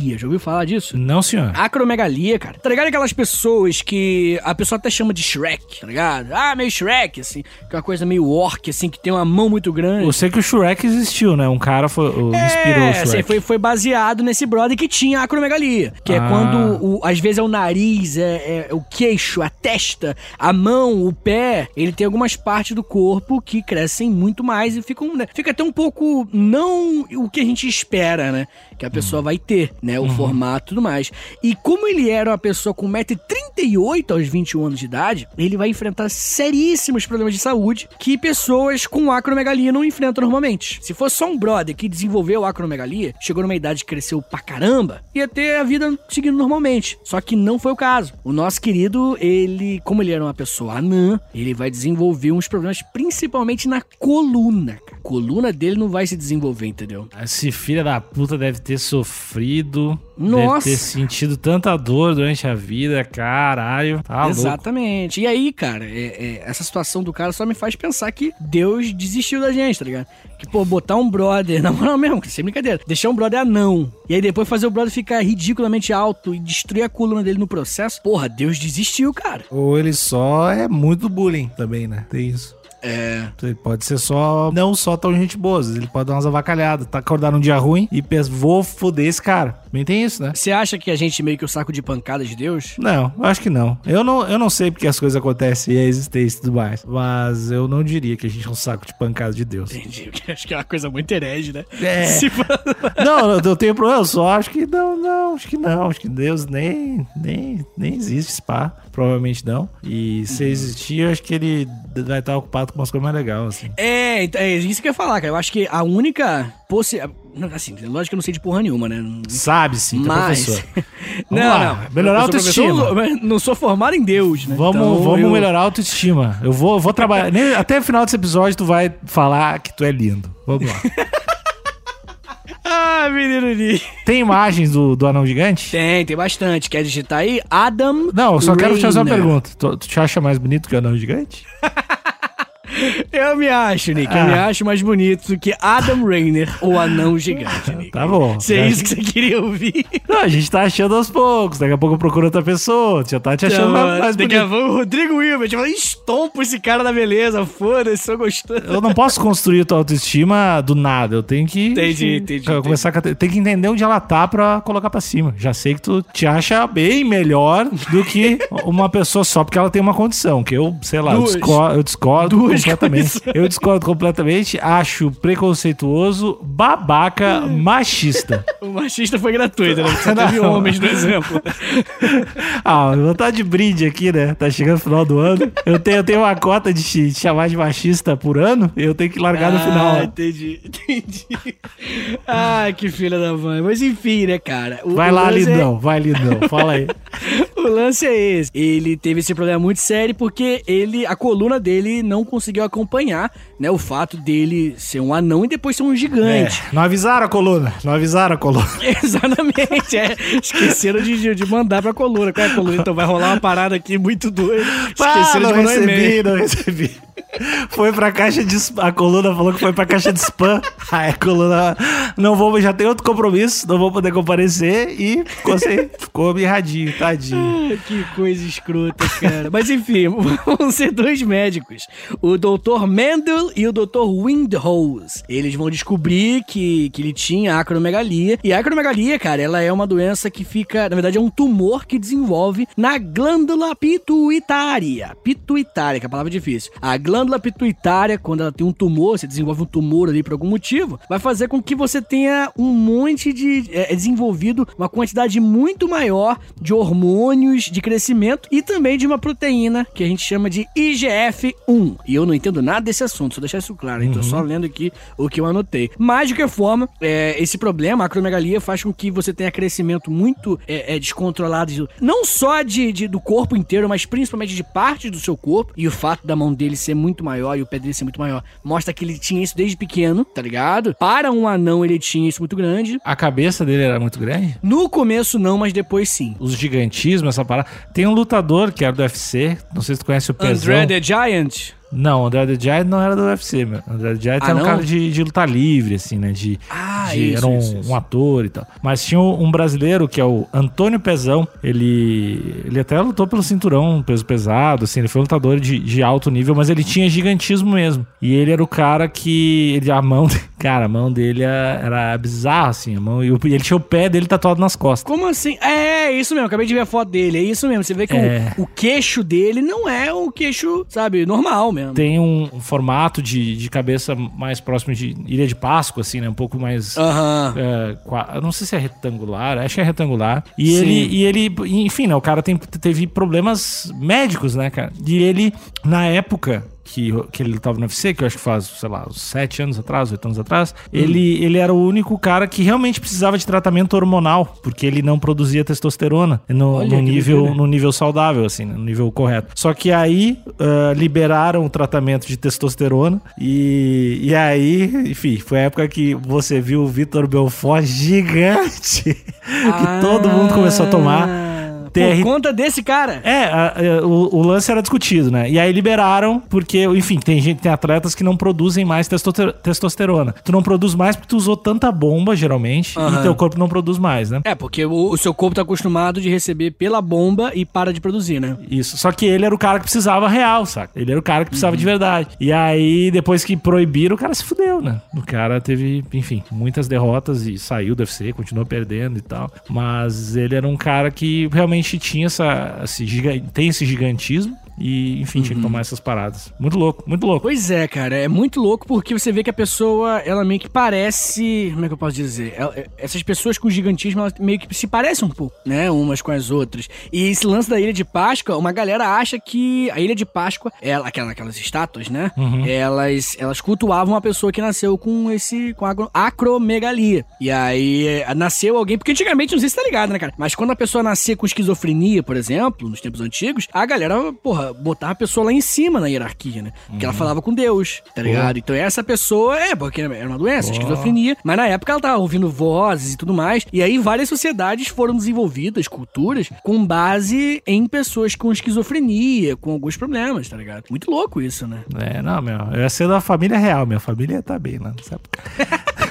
acromegalia. Já ouviu falar disso? Não, senhor. Acromegalia, cara. Tá ligado aquelas pessoas que a pessoa até chama de Shrek, tá ligado? Ah, meio Shrek, assim. Que é uma coisa meio orc, assim, que tem uma mão muito grande. Eu sei que o Shrek existiu, né? Um cara foi, o- inspirou o É, Shrek. assim, foi, foi baseado nesse brother que tinha acromegalia. Que é Ah. quando, o- às vezes, é o nariz, é, é o queixo, a testa, a mão, o pé. Ele tem algumas partes do corpo que crescem muito mais e ficam, né, fica até um pouco não o que a gente espera, né? Que a pessoa vai ter, né? O formato e tudo mais. E como ele era uma pessoa com 1,38m aos 21 anos de idade, ele vai enfrentar seríssimos problemas de saúde que pessoas com acromegalia não enfrentam normalmente. Se fosse só um brother que desenvolveu acromegalia, chegou numa idade que cresceu pra caramba, ia ter a vida seguindo normalmente. Só que não foi o caso. O nosso querido, ele, como ele era uma pessoa anã, ele vai desenvolver uns problemas principalmente na coluna. A coluna dele não vai se desenvolver, entendeu? Esse filho da puta deve ter sofrido Nossa. Deve ter sentido tanta dor durante a vida, caralho. Tá louco. Exatamente. E aí, cara, é- é, essa situação do cara só me faz pensar que Deus desistiu da gente, tá ligado? Que, pô, botar um brother, na moral mesmo, sem brincadeira, deixar um brother anão, e aí depois fazer o brother ficar ridiculamente alto e destruir a coluna dele no processo, porra, Deus desistiu, cara. Ou ele só é muito bullying também, né? Tem isso. É. Ele pode ser só. Não só tão gente boa. Ele pode dar umas avacalhadas. Tá acordar num dia ruim e pensa, vou foder esse cara. Também tem isso, né? Você acha que a gente meio que o saco de pancada de Deus? Não, acho que não. Eu não, eu não sei porque as coisas acontecem e a existência e tudo mais. Mas eu não diria que a gente é um saco de pancada de Deus. Entendi. Acho que é uma coisa muito herege, né? É. Se Não, eu tenho problema, eu só acho que não, não, acho que não, acho que Deus nem, nem, nem existe, spa, provavelmente não. E se existir, eu acho que ele vai estar ocupado com umas coisas mais legais, assim. É, então, é isso que eu ia falar, cara. Eu acho que a única possibilidade. Assim, lógico que eu não sei de porra nenhuma, né? Sabe sim, tá Mas. professor. não, lá, não. melhorar a autoestima. Não sou formado em Deus, né? Vamos, Então, vamos eu- melhorar a autoestima. Eu vou, vou trabalhar. Até o final desse episódio, tu vai falar que tu é lindo. Vamos lá. Ah, menino Ni. Tem imagens do, do anão gigante? Tem, tem bastante. Quer digitar aí? Adam. Não, eu só quero te fazer uma Rainer. pergunta. Tu, tu te acha mais bonito que o anão gigante? Eu me acho, Nick. Eu Ah. me acho mais bonito do que Adam Rainer, o anão gigante, Nick. Tá bom. Se é isso que você queria ouvir. Não, a gente tá achando aos poucos. Daqui a pouco eu procuro outra pessoa. Já tá te achando Então, mais, mais daqui a bonito. pouco o Rodrigo Wilbert fala, estompa esse cara da beleza, foda-se, sou gostoso. Eu não posso construir tua autoestima do nada. Eu tenho que. Entendi, entendi, eu Começar a, tem que entender onde ela tá pra colocar pra cima. Já sei que tu te acha bem melhor do que uma pessoa só porque ela tem uma condição. Que eu, sei lá, eu Duas. discordo, eu discordo completamente. Condições. Eu discordo completamente. Acho preconceituoso, babaca, machista. O machista foi gratuito, né? Só Não. teve homens no exemplo. Ah, vou estar de brinde aqui, né? Tá chegando o final do ano. Eu tenho, eu tenho uma cota de te chamar de machista por ano eu tenho que largar no final. Ah, entendi, entendi. Ai, que filha da mãe. Mas enfim, né, cara? O- Vai lá, lance é- lindão, vai, lindão. Fala aí. O lance é esse. Ele teve esse problema muito sério porque ele, a coluna dele não conseguiu acompanhar, né, o fato dele ser um anão e depois ser um É, gigante. não avisaram a coluna, não avisaram a coluna. Exatamente, é. Esqueceram de, de- mandar pra coluna. Qual é a coluna? Então vai rolar uma parada aqui muito doida. Esqueceram de mandar um e-mail. recebi, não recebi. Foi pra caixa de spam. A coluna falou que foi pra caixa de spam. Aí a coluna. Não vou, já tem outro compromisso, não vou poder comparecer. E ficou, sem, ficou mirradinho, tadinho. Que coisa escrota, cara. Mas enfim, vão ser dois médicos. O Dr. Mendel e o Dr. Windhose. Eles vão descobrir que, que ele tinha acromegalia. E a acromegalia, cara, ela é uma doença que fica... Na verdade, é um tumor que desenvolve na glândula pituitária. Pituitária, que é a palavra difícil. A glândula pituitária, quando ela tem um tumor, você desenvolve um tumor ali por algum motivo, vai fazer com que você tenha um monte de... É, é desenvolvido uma quantidade muito maior de hormônios de crescimento e também de uma proteína que a gente chama de IGF-1. E eu não entendo nada desse assunto, só deixar isso claro? Tô só lendo aqui o que eu anotei. Mas, de qualquer forma, é, esse problema, a acromegalia, faz com que você tenha crescimento muito é, é, descontrolado, de- não só de, de- do corpo inteiro, mas principalmente de partes do seu corpo. E o fato da mão dele ser muito maior e o pé dele ser muito maior mostra que ele tinha isso desde pequeno, tá ligado? Para um anão, ele tinha isso muito grande. A cabeça dele era muito grande? No começo, não, mas depois sim. Os gigantismos, essa parada. Tem um lutador que era do UFC, não sei se tu conhece o Pezão. André the Giant. Não, o André the Giant não era do UFC, meu. O André the Giant Ah, era um cara de, de luta livre, assim, né? De, Ah, de- isso, era um, isso, isso. um ator e tal. Mas tinha um brasileiro que é o Antônio Pezão. Ele, ele até lutou pelo cinturão, peso pesado, assim. Ele foi um lutador de, de alto nível, mas ele tinha gigantismo mesmo. E ele era o cara que... Ele, a mão... Cara, a mão dele era, era bizarra, assim. A mão, e, e ele tinha o pé dele tatuado nas costas. Como assim? É, é isso mesmo, acabei de ver a foto dele. É isso mesmo. Você vê que É. o, o queixo dele não é um queixo, sabe, normal mesmo. Tem um, um formato de, de cabeça mais próximo de Ilha de Páscoa, assim, né? Um pouco mais... É, qua- eu não sei se é retangular, acho que é retangular. E Sim. ele, e ele, enfim, né, o cara tem, teve problemas médicos, né, cara? E ele, na época, que, que ele tava no UFC, que eu acho que faz, sei lá, 7 anos atrás, 8 anos atrás, ele, ele era o único cara que realmente precisava de tratamento hormonal, porque ele não produzia testosterona no, Olha, no nível, no nível saudável, assim, no nível correto. Só que aí ah, liberaram o tratamento de testosterona e, e aí, enfim, foi a época que você viu o Vitor Belfort gigante, que todo mundo começou a tomar. TR Por conta desse cara. É, a- a- o, o lance era discutido, né? E aí liberaram, porque, enfim, tem gente, tem atletas que não produzem mais testoster- testosterona. Tu não produz mais porque tu usou tanta bomba, geralmente, Aham. e teu corpo não produz mais, né? É, porque o, o seu corpo tá acostumado de receber pela bomba e para de produzir, né? Isso. Só que ele era o cara que precisava real, saca? Ele era o cara que precisava Uhum. de verdade. E aí, depois que proibiram, o cara se fudeu, né? O cara teve, enfim, muitas derrotas e saiu do UFC, continuou perdendo e tal. Mas ele era um cara que realmente tinha essa. Esse tem esse gigantismo. E, enfim, Uhum. tinha que tomar essas paradas. Muito louco, muito louco. Pois é, cara, é muito louco porque você vê que a pessoa, ela meio que parece. Como é que eu posso dizer? Ela- essas pessoas com gigantismo, elas meio que se parecem um pouco, né? Umas com as outras. E esse lance da Ilha de Páscoa, uma galera acha que a Ilha de Páscoa, ela, aquela, aquelas estátuas, né? Elas, elas cultuavam uma pessoa que nasceu com esse. com agro- acromegalia. E aí eh, nasceu alguém. Porque antigamente, não sei se tá ligado, né, cara? Mas quando a pessoa nascia com esquizofrenia, por exemplo, nos tempos antigos, a galera, porra, botava a pessoa lá em cima na hierarquia, né? Porque ela falava com Deus, tá ligado? Então essa pessoa, é, porque era uma doença, esquizofrenia. Mas na época ela tava ouvindo vozes e tudo mais. E aí várias sociedades foram desenvolvidas, culturas, com base em pessoas com esquizofrenia, com alguns problemas, tá ligado? Muito louco isso, né? É, não, meu. Eu ia ser da família real. Minha família tá bem lá época.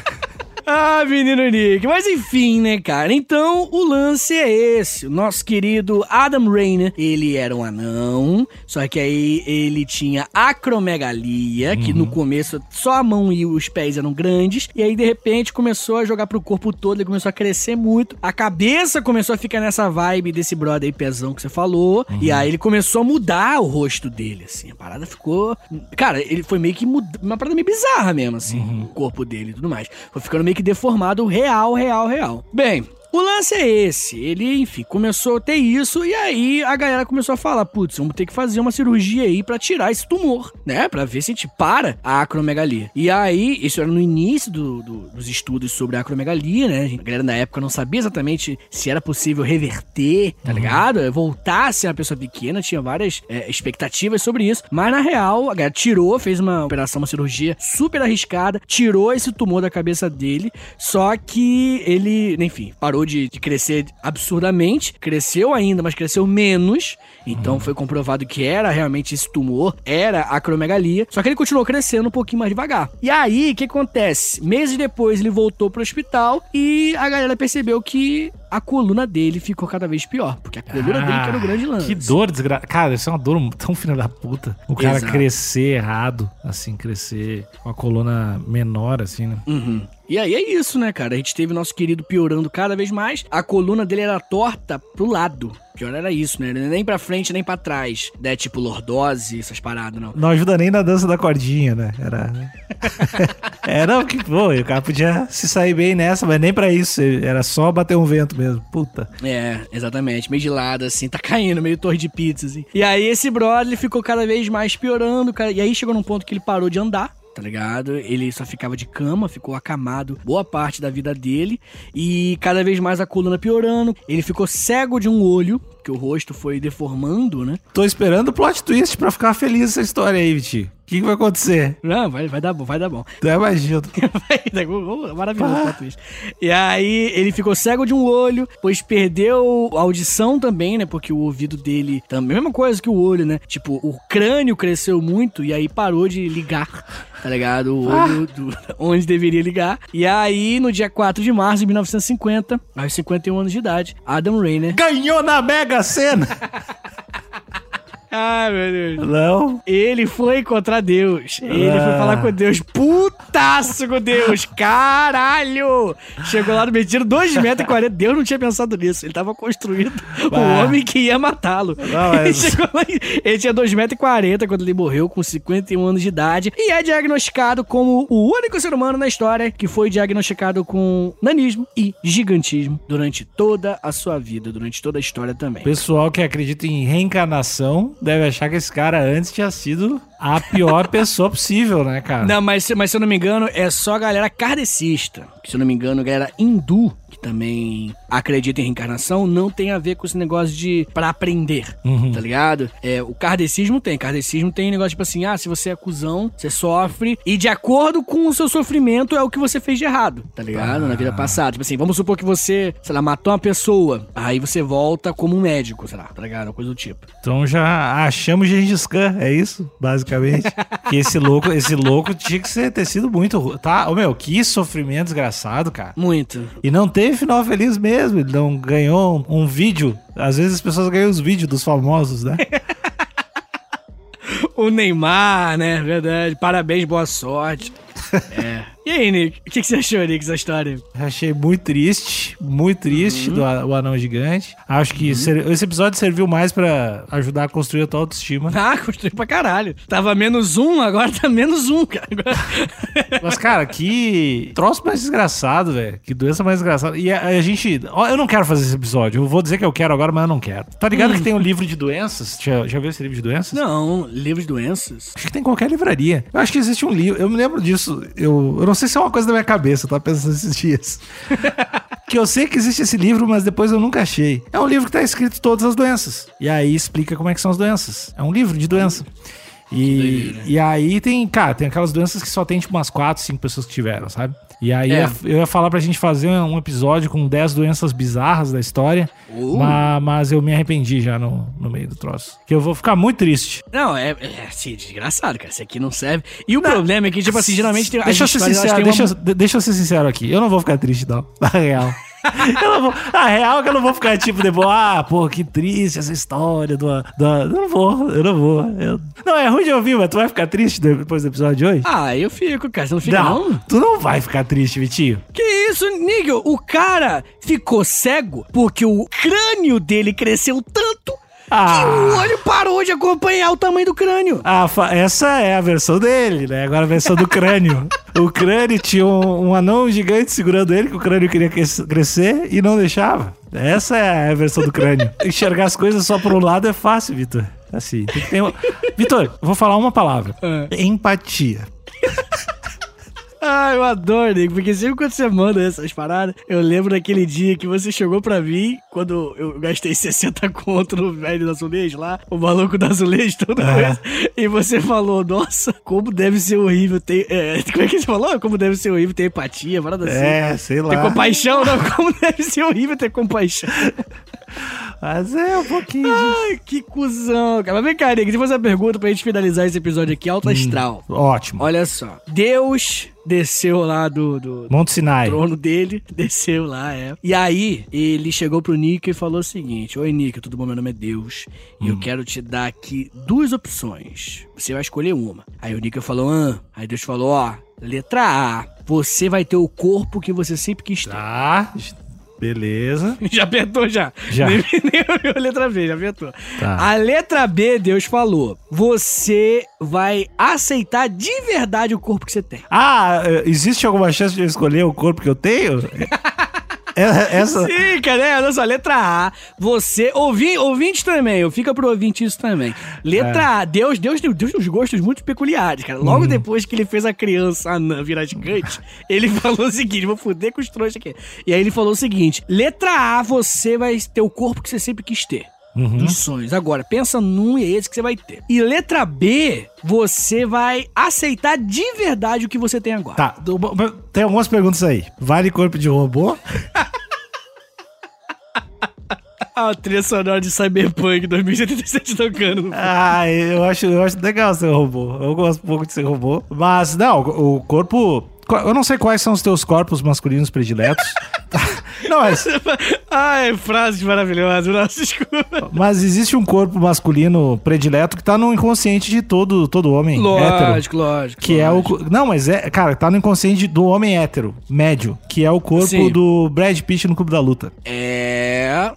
Ah, menino Nick. Mas enfim, né, cara? Então, o lance é esse. O nosso querido Adam Rainer, ele era um anão, só que aí ele tinha acromegalia, que no começo só a mão e os pés eram grandes, e aí de repente começou a jogar pro corpo todo, ele começou a crescer muito. A cabeça começou a ficar nessa vibe desse brother aí pezão que você falou, e aí ele começou a mudar o rosto dele, assim. A parada ficou... Cara, ele foi meio que mud... uma parada meio bizarra mesmo, assim, o corpo dele e tudo mais. Foi ficando meio deformado real, real, real. Bem, o lance é esse. Ele, enfim, começou a ter isso e aí a galera começou a falar: putz, vamos ter que fazer uma cirurgia aí pra tirar esse tumor, né? Pra ver se a gente para a acromegalia. E aí, isso era no início do- do- dos estudos sobre a acromegalia, né? A galera na época não sabia exatamente se era possível reverter, tá ligado? Voltar a ser uma pessoa pequena, tinha várias é, expectativas sobre isso. Mas na real, a galera tirou, fez uma operação, uma cirurgia super arriscada, tirou esse tumor da cabeça dele. Só que ele, enfim, parou de, de crescer absurdamente. Cresceu ainda, mas cresceu menos. Então foi comprovado que era realmente esse tumor, era acromegalia. Só que ele continuou crescendo um pouquinho mais devagar. E aí, o que acontece? Meses depois ele voltou pro hospital e a galera percebeu que a coluna dele ficou cada vez pior. Porque a coluna dele que era o grande lance. Ah, Que dor desgraçada. Cara, isso é uma dor tão filha da puta. O cara Exato. crescer errado, assim, crescer com a coluna menor, assim, né? Uhum. E aí é isso, né, cara? A gente teve nosso querido piorando cada vez mais. A coluna dele era torta pro lado. Pior era isso, né? Nem pra frente, nem pra trás. Né? Tipo lordose, essas paradas, não. Não ajuda nem na dança da cordinha, né? Era. era o que, pô, o cara podia se sair bem nessa, mas nem pra isso. Era só bater um vento mesmo. Puta. É, exatamente. Meio de lado, assim, tá caindo, meio torre de pizza, assim. E aí esse brother ficou cada vez mais piorando, cara. E aí chegou num ponto que ele parou de andar. Tá ligado? Ele só ficava de cama, ficou acamado boa parte da vida dele. E cada vez mais a coluna piorando. Ele ficou cego de um olho, o rosto foi deformando, né? Tô esperando o plot twist pra ficar feliz essa história aí, Viti. O que, que vai acontecer? Não, vai, vai dar bom, vai dar bom. Tu é imagina. Bom, Maravilhoso o plot twist. E aí ele ficou cego de um olho, pois perdeu a audição também, né? Porque o ouvido dele também, mesma coisa que o olho, né? Tipo, o crânio cresceu muito e aí parou de ligar, tá ligado? O olho do- onde deveria ligar. E aí, no dia 4 de março de 1950, aos 51 anos de idade, Adam Rainer. Ganhou na Mega Sena! Ai, meu Deus. Não. Ele foi contra Deus. Ele foi Ah. falar com Deus. Putaço com Deus. Caralho! Chegou lá no mentira, 2,40m. Deus não tinha pensado nisso. Ele tava construindo o Ah. homem que ia matá-lo. Mas- Ele, chegou lá, e- ele tinha 2,40m quando ele morreu, com 51 anos de idade. E é diagnosticado como o único ser humano na história que foi diagnosticado com nanismo e gigantismo durante toda a sua vida, durante toda a história também. Pessoal que acredita em reencarnação deve achar que esse cara antes tinha sido a pior pessoa possível, né, cara? Não, mas, se- mas se eu não me engano, é só a galera kardecista. Se eu não me engano, a galera hindu, que também acredita em reencarnação, não tem a ver com esse negócio de pra aprender, Uhum. tá ligado? É, o kardecismo tem. Kardecismo tem negócio tipo assim, ah, se você é cuzão, você sofre, e de acordo com o seu sofrimento é o que você fez de errado, tá ligado? Na vida passada. Tipo assim, vamos supor que você, sei lá, matou uma pessoa, aí você volta como um médico, sei lá, tá ligado? Uma coisa do tipo. Então já achamos Gengis Khan, é isso, basicamente. que esse louco, esse louco tinha que ter sido muito. Tá, ô meu, que sofrimento desgraçado, cara. Muito. E não teve final feliz mesmo, ele não ganhou um, um vídeo. Às vezes as pessoas ganham os vídeos dos famosos, né? O Neymar, né? Verdade. Parabéns, boa sorte. É. E aí, Nick? O que, que você achou, Nick, dessa história? Achei muito triste, muito triste do a- o anão gigante. Acho que ser- esse episódio serviu mais pra ajudar a construir a tua autoestima. Ah, construiu pra caralho. Tava menos um, agora tá menos um, cara. Agora- Mas, cara, que troço mais desgraçado, velho. Que doença mais desgraçada. E a, a gente. ó, eu não quero fazer esse episódio. Eu vou dizer que eu quero agora, mas eu não quero. Tá ligado que tem um livro de doenças? Já, já viu esse livro de doenças? Não, livro de doenças. Acho que tem em qualquer livraria. Eu acho que existe um livro. Eu me lembro disso. Eu, eu não sei se é uma coisa da minha cabeça, eu tava pensando esses dias. que eu sei que existe esse livro, mas depois eu nunca achei. É um livro que tá escrito todas as doenças. E aí explica como é que são as doenças. É um livro de doença. E, e aí tem, cara, tem aquelas doenças que só tem tipo umas 4, 5 pessoas que tiveram, sabe? E aí É. eu ia- falar pra gente fazer um episódio com 10 doenças bizarras da história, Uh. ma- mas, eu me arrependi já no, no meio do troço. Que eu vou ficar muito triste. Não, é, é assim, desgraçado, cara. Isso aqui não serve. E o problema é que, tipo assim, geralmente tem Deixa eu ser sincero, deixa eu ser sincero aqui. Eu não vou ficar triste, não. Na real. Eu não vou, a real é que eu não vou ficar tipo depois, ah, pô, que triste essa história do. do não vou, eu não vou. Eu- não, é ruim de ouvir, mas tu vai ficar triste depois do episódio de hoje? Ah, eu fico, cara. Você não fica, não? tu não vai ficar triste, Vitinho. Que isso, Nigel? O cara ficou cego porque o crânio dele cresceu tanto Ah. o olho parou de acompanhar o tamanho do crânio. Ah, essa é a versão dele, né? Agora a versão do crânio. o crânio tinha um, um anão gigante segurando ele, que o crânio queria cres- crescer e não deixava. Essa é a versão do crânio. Enxergar as coisas só por um lado é fácil, Vitor. Assim, tem que ter uma... Vitor, vou falar uma palavra. É. Empatia. Ah, eu adoro, Nico, porque sempre quando você manda essas paradas, eu lembro daquele dia que você chegou pra mim, quando eu gastei 60 conto no velho do azulejo lá, o maluco do azulejo, toda É. coisa, e você falou, nossa, como deve ser horrível ter... é, como é que você falou? Como deve ser horrível ter empatia, parada assim. É, sei lá. Ter compaixão, não, como deve ser horrível ter compaixão. Mas é um pouquinho disso. Ai, que cuzão, cara. Mas vem cá, Nick, deixa eu fazer uma pergunta pra gente finalizar esse episódio aqui, alto astral. Ótimo. Olha só, Deus desceu lá do, do, Monte Sinai. trono dele, desceu lá, é. E aí, ele chegou pro Nick e falou o seguinte: Oi, Nick, tudo bom? Meu nome é Deus. E eu quero te dar aqui duas opções. Você vai escolher uma. Aí o Nick falou: Ah. Aí Deus falou: Ó, letra A. Você vai ter o corpo que você sempre quis ter. Tá, beleza. Já apertou já. Já. Nem, nem a letra B, já apertou. Tá. A letra B, Deus falou: Você vai aceitar de verdade o corpo que você tem. Ah, existe alguma chance de eu escolher o corpo que eu tenho? Essa... Sim, cara, é, olha só, letra A, você, ouvi, ouvinte também, fica pro ouvinte isso também. Letra É. A, Deus, Deus, Deus tem uns gostos muito peculiares, cara. Logo Uhum. depois que ele fez a criança anã virar gigante, ele falou o seguinte, vou fuder com os trouxas aqui. E aí ele falou o seguinte, letra A, você vai ter o corpo que você sempre quis ter. Uhum. Dos sonhos. Agora, pensa num e é esse que você vai ter. E letra B, você vai aceitar de verdade o que você tem agora. Tá, tem algumas perguntas aí. Vale corpo de robô? A trilha sonora de Cyberpunk 2077 tocando. no Ah, eu acho, eu acho legal ser robô. Eu gosto um pouco de ser robô. Mas, não, o corpo. Eu não sei quais são os teus corpos masculinos prediletos. não, mas, Ai, frases maravilhosas. Nossa, desculpa. mas existe um corpo masculino predileto que tá no inconsciente de todo, todo homem hétero. Lógico, lógico. Que é o. lógico. Não, mas é. Cara, tá no inconsciente do homem hétero, médio. Que é o corpo Sim. do Brad Pitt no Clube da Luta. É.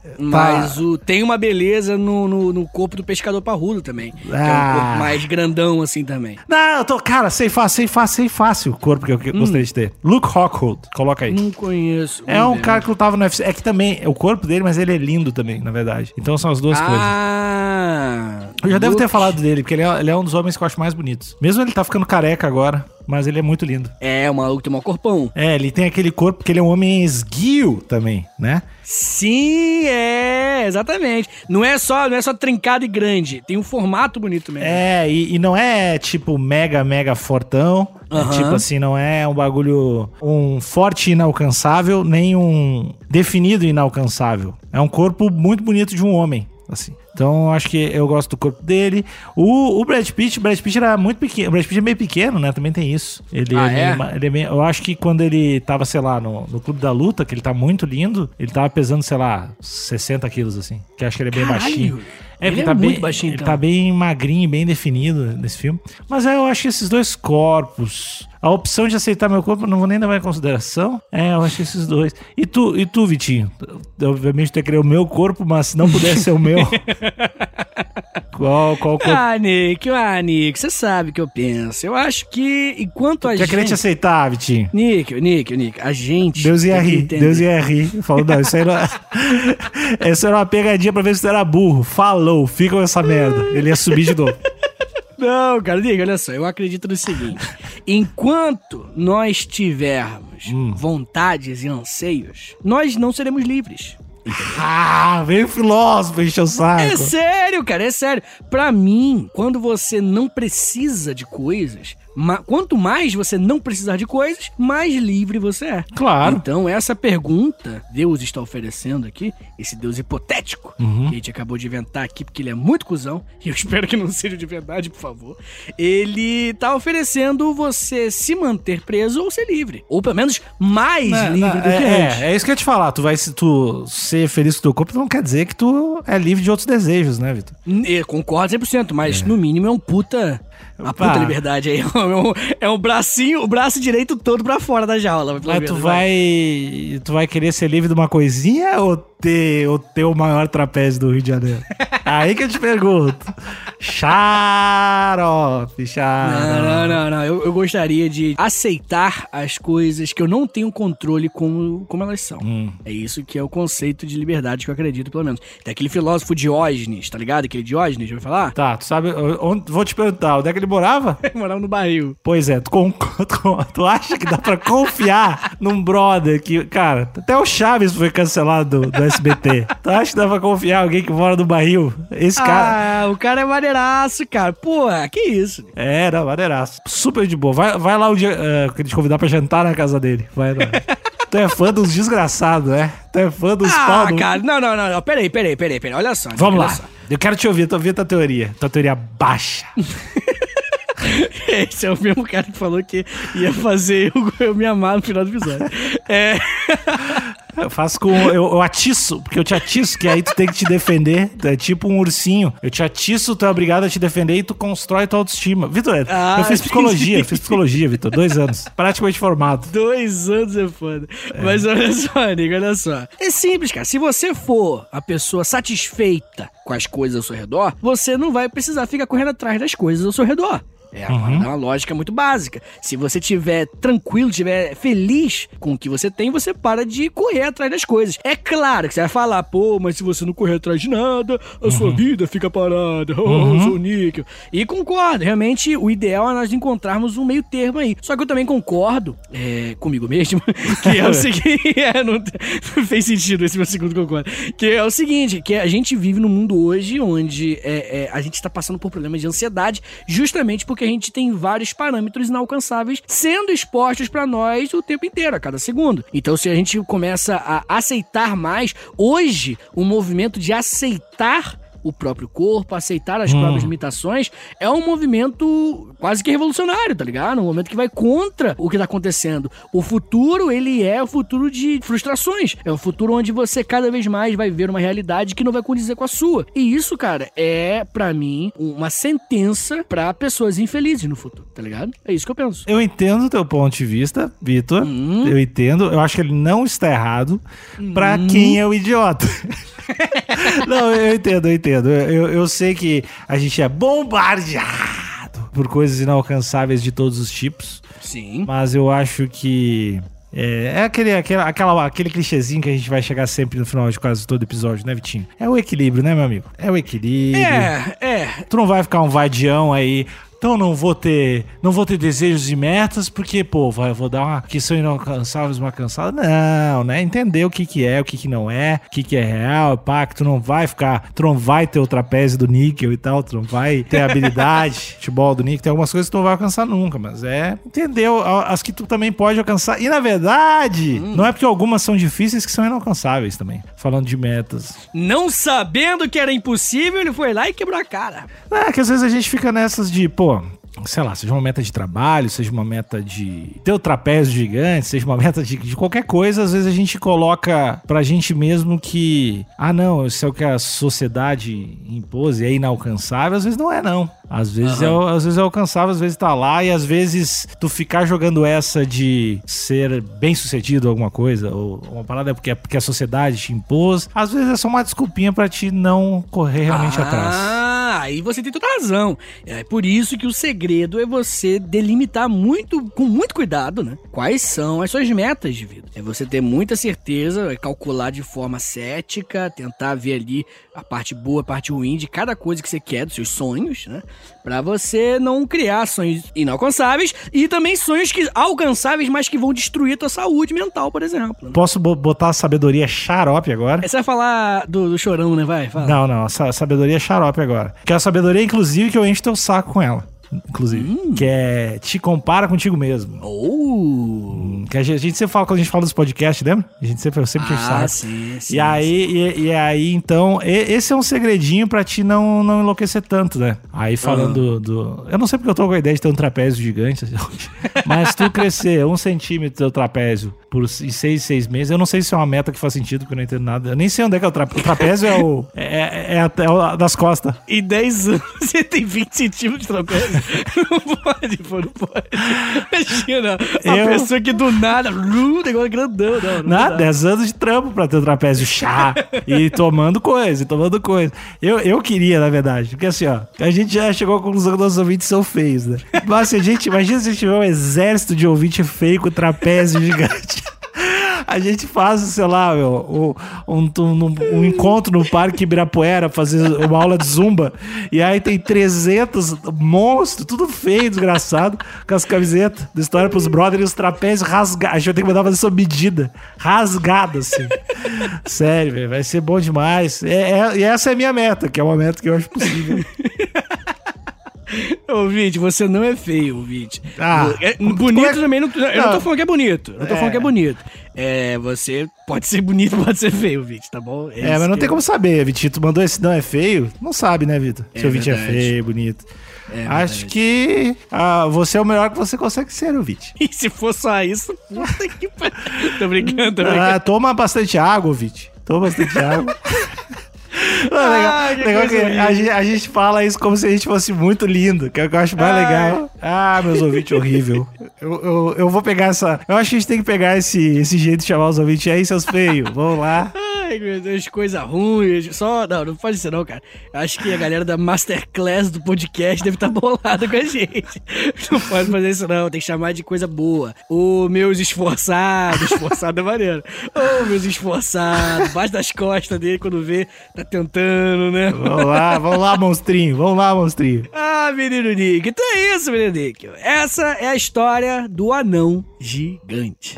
É, mas o, tem uma beleza no, no, no corpo do pescador parrudo também. Que é um Ah. corpo mais grandão assim também. Não, eu tô. Cara, sei fácil, sei fácil, sei fácil o corpo que eu que- gostaria de ter. Luke Rockhold, coloca aí. Não conheço. É um cara que lutava no UFC. É que também é o corpo dele, mas ele é lindo também, na verdade. Então são as duas coisas. Ah. Eu já devo ter Luke- falado dele, porque ele é, ele é um dos homens que eu acho mais bonitos. Mesmo ele tá ficando careca agora, mas ele é muito lindo. É, o maluco tem um corpão. É, ele tem aquele corpo que ele é um homem esguio também, né? Sim, é, exatamente. Não é só, não é só trincado e grande, tem um formato bonito mesmo. É, e, e não é tipo mega, mega fortão. É Aham. tipo assim, não é um bagulho. Um forte inalcançável, nem um definido inalcançável. É um corpo muito bonito de um homem, assim. Então, eu acho que eu gosto do corpo dele. O, o Brad Pitt, o Brad Pitt era muito pequeno. O Brad Pitt é meio pequeno, né? Também tem isso. Ele Ah, é, é? meio ele é meio- eu acho que quando ele tava, sei lá, no, no Clube da Luta, que ele tá muito lindo, ele tava pesando, sei lá, 60 quilos, assim. Que eu acho que ele é bem Caralho, baixinho. ele porque é tá muito bem, baixinho, Ele então. tá bem magrinho, bem definido nesse filme. Mas é, eu acho que esses dois corpos. A opção de aceitar meu corpo não vou nem levar em consideração. É, eu acho esses dois. E tu, e tu Vitinho? Obviamente tu ia querer o meu corpo, mas se não pudesse ser o meu. qual, qual corpo? Ah, Nick, ah, Nick, você sabe o que eu penso. Eu acho que enquanto a Tu ia querer te gente... aceitar, Vitinho? Nick, Nick, Nick, a gente... Deus ia rir. Deus ia rir. Falou, não, isso aí não... Isso era uma pegadinha pra ver se tu era burro. Falou, fica com essa merda. Ele ia subir de novo. Não, cara, Nick, olha só, eu acredito no seguinte. Enquanto nós tivermos Hum. vontades e anseios, nós não seremos livres. Ah, veio o filósofo encher o saco. É sério, cara, é sério. Pra mim, quando você não precisa de coisas, ma- quanto mais você não precisar de coisas, mais livre você é. Claro. Então, essa pergunta, Deus está oferecendo aqui, esse Deus hipotético, Uhum. que a gente acabou de inventar aqui, porque ele é muito cuzão, e eu espero que não seja de verdade, por favor. Ele tá oferecendo você se manter preso ou ser livre. Ou pelo menos mais Não, livre não, do que é, antes. é, é isso que eu ia te falar. Tu vai se tu ser feliz com teu corpo, não quer dizer que tu é livre de outros desejos, né, Vitor? Eu concordo 100%, mas no mínimo é um puta. Uma puta liberdade aí. É um, é um bracinho, o braço direito todo pra fora da jaula. Mas tu vai. Tu vai querer ser livre de uma coisinha ou ter, o maior trapézio do Rio de Janeiro? Aí que eu te pergunto. Xarope, xarope. Não, não, não, não. Eu, eu gostaria de aceitar as coisas que eu não tenho controle como, como elas são. Hum. É isso que é o conceito de liberdade que eu acredito, pelo menos. Tem aquele filósofo Diógenes, tá ligado? Aquele Diógenes, ouviu falar? Tá, tu sabe. Onde, vou te perguntar, onde é que ele morava? Morava no barril. Pois é, tu, tu, tu acha que dá pra confiar num brother que. Cara, até o Chaves foi cancelado do, do SBT. Tu acha que dá pra confiar em alguém que mora no barril? Esse cara. Ah, o cara é maneiraço, cara. Pô, que isso? É, não, maneiraço. Super de boa. Vai, vai lá um dia eh, que ele te convidar pra jantar na casa dele. Vai lá. tu é fã dos desgraçados, é? Tu é fã dos Ah, pau. do- cara, não, não, não, não. Peraí, peraí, peraí, peraí. Olha só. Vamos olha lá. só. Eu quero te ouvir, tô ouvindo tua teoria. Tua teoria baixa. Esse é o mesmo cara que falou que ia fazer eu, eu me amar no final do episódio. É. Eu faço com. Eu, eu atiço, porque eu te atiço, que aí tu tem que te defender. Tu É tipo um ursinho. Eu te atiço, tu é obrigado a te defender e tu constrói tua autoestima. Vitor, Ah, eu fiz psicologia, entendi. fiz psicologia, Vitor. Dois anos. Praticamente formado. Dois anos é foda. Mas olha só, Nico, olha só. É simples, cara. Se você for a pessoa satisfeita com as coisas ao seu redor, você não vai precisar ficar correndo atrás das coisas ao seu redor. É uma, é uma lógica muito básica. Se você estiver tranquilo, estiver feliz com o que você tem, você para de correr atrás das coisas. É claro que você vai falar, pô, mas se você não correr atrás de nada, a sua vida fica parada. Oh, sou níquel. E concordo, realmente o ideal é nós encontrarmos um meio termo aí. Só que eu também concordo é, comigo mesmo, que é o seguinte. é, não, não fez sentido esse meu segundo concordo. Que é o seguinte: que a gente vive num mundo hoje onde é, é, a gente está passando por problemas de ansiedade, justamente porque a gente tem vários parâmetros inalcançáveis sendo expostos para nós o tempo inteiro, a cada segundo. Então, se a gente começa a aceitar mais, hoje, o movimento de aceitar o próprio corpo, aceitar as próprias limitações, é um movimento quase que revolucionário, tá ligado? Um momento que vai contra o que tá acontecendo. O futuro, ele é o futuro de frustrações. É um futuro onde você cada vez mais vai ver uma realidade que não vai condizer com a sua. E isso, cara, é para mim uma sentença para pessoas infelizes no futuro, tá ligado? É isso que eu penso. Eu entendo o teu ponto de vista, Vitor. Hum. Eu entendo. Eu acho que ele não está errado hum. para quem é o idiota. não, eu entendo, eu entendo. Eu, eu sei que a gente é bombardeado por coisas inalcançáveis de todos os tipos. Sim. Mas eu acho que é, é aquele, aquele, aquela, aquele clichêzinho que a gente vai chegar sempre no final de quase todo episódio, né, Vitinho? É o equilíbrio, né, meu amigo? É o equilíbrio. É, é. Tu não vai ficar um vadião aí então não vou ter, não vou ter desejos e metas porque, pô, vai, vou dar uma que são inalcançáveis, uma cansada. Não, né? Entender o que que é, o que que não é, o que que é real, pá, que tu não vai ficar, tu não vai ter o trapézio do níquel e tal, tu não vai ter habilidade, futebol do níquel, tem algumas coisas que tu não vai alcançar nunca, mas é entender as que tu também pode alcançar. E na verdade, hum. não é porque algumas são difíceis que são inalcançáveis também, falando de metas. Não sabendo que era impossível, ele foi lá e quebrou a cara. É, que às vezes a gente fica nessas de, pô, sei lá, seja uma meta de trabalho, seja uma meta de ter o trapézio gigante, seja uma meta de, de, qualquer coisa, às vezes a gente coloca pra gente mesmo que, ah, não, isso é o que a sociedade impôs e é inalcançável, às vezes não é, não. Às vezes, uhum. é, às vezes é alcançável, às vezes tá lá, e às vezes tu ficar jogando essa de ser bem sucedido alguma coisa, ou uma parada porque, porque a sociedade te impôs, às vezes é só uma desculpinha para te não correr realmente ah. atrás aí você tem toda razão. É por isso que o segredo é você delimitar muito, com muito cuidado, né? Quais são as suas metas de vida. É você ter muita certeza, é calcular de forma cética, tentar ver ali a parte boa, a parte ruim de cada coisa que você quer, dos seus sonhos, né? Pra você não criar sonhos inalcançáveis e também sonhos que alcançáveis, mas que vão destruir a tua saúde mental, por exemplo. Né? Posso botar a sabedoria xarope agora? Você vai falar do, do chorão, né? Vai, fala. Não, não, a sabedoria xarope agora. Que é a sabedoria, inclusive, que eu encho teu saco com ela inclusive. Hum. Que é Te Compara Contigo Mesmo. Oh. Que a gente, a gente, sempre fala quando a gente fala dos podcasts, lembra? A gente sempre, eu sempre ah, sim, sim, E aí, sim. E, e, aí, então, esse é um segredinho pra ti não, não enlouquecer tanto, né? Aí falando uhum. do, Eu não sei porque eu tô com a ideia de ter um trapézio gigante, mas tu crescer um centímetro do trapézio por seis, seis meses, eu não sei se é uma meta que faz sentido, porque eu não entendo nada. Eu nem sei onde é que é o trapézio. O trapézio é o. É, é, é, é o das costas. Em 10 anos você tem 20 centímetros de trapézio. não pode, pô, não pode. Imagina, a eu... pessoa que do nada, uh, negócio grandão. Não, não nada, 10 anos de trampo pra ter o trapézio chá e tomando coisa, e tomando coisa. Eu, eu queria, na verdade, porque assim, ó, a gente já chegou à conclusão que nossos ouvintes são feios, né? Mas se a gente, imagina se a gente tiver um exército de ouvinte feio com trapézio gigante a gente faz, sei lá, meu, um, um, um, encontro no Parque Ibirapuera, fazer uma aula de zumba, e aí tem 300 monstros, tudo feio, desgraçado, com as camisetas da história pros brothers e os trapézios rasgados. A gente vai ter que mandar fazer sua medida, rasgada, assim. Sério, vai ser bom demais. É, é, e essa é a minha meta, que é uma meta que eu acho possível. Ouvinte, você não é feio, ouvinte. Ah, é, bonito é... também não. Eu não tô falando que é bonito. Eu não tô é. falando que é bonito. É, você pode ser bonito, pode ser feio, ouvinte, tá bom? É, é mas não tem como saber, Vitinho. Tu mandou esse não é feio? Não sabe, né, Vitor? É Se o ouvinte é feio, bonito. É Acho que ah, você é o melhor que você consegue ser, ouvinte. E se for só isso, puta que Tô brincando, tô brincando. Ah, toma bastante água, ouvinte. Toma bastante água. Ah, legal, que a, gente, a, gente, fala isso como se a gente fosse muito lindo, que é o que eu acho mais legal. Ah, meus ouvintes, horrível. Eu, eu, eu, vou pegar essa. Eu acho que a gente tem que pegar esse, esse jeito de chamar os ouvintes aí, seus feios. Vamos lá. Ai, meu Deus, coisa ruim. Só. Não, não pode ser, não, cara. Acho que a galera da Masterclass do podcast deve estar tá bolada com a gente. Não pode fazer isso, não. Tem que chamar de coisa boa. Ô, meus esforçados. Esforçado é maneiro. Ô, meus esforçados. Bate das costas dele quando vê, tá tentando, né? Vamos lá, vamos lá, monstrinho. Vamos lá, monstrinho. Ah, menino Nick. Então é isso, menino Nick. Essa é a história do anão gigante.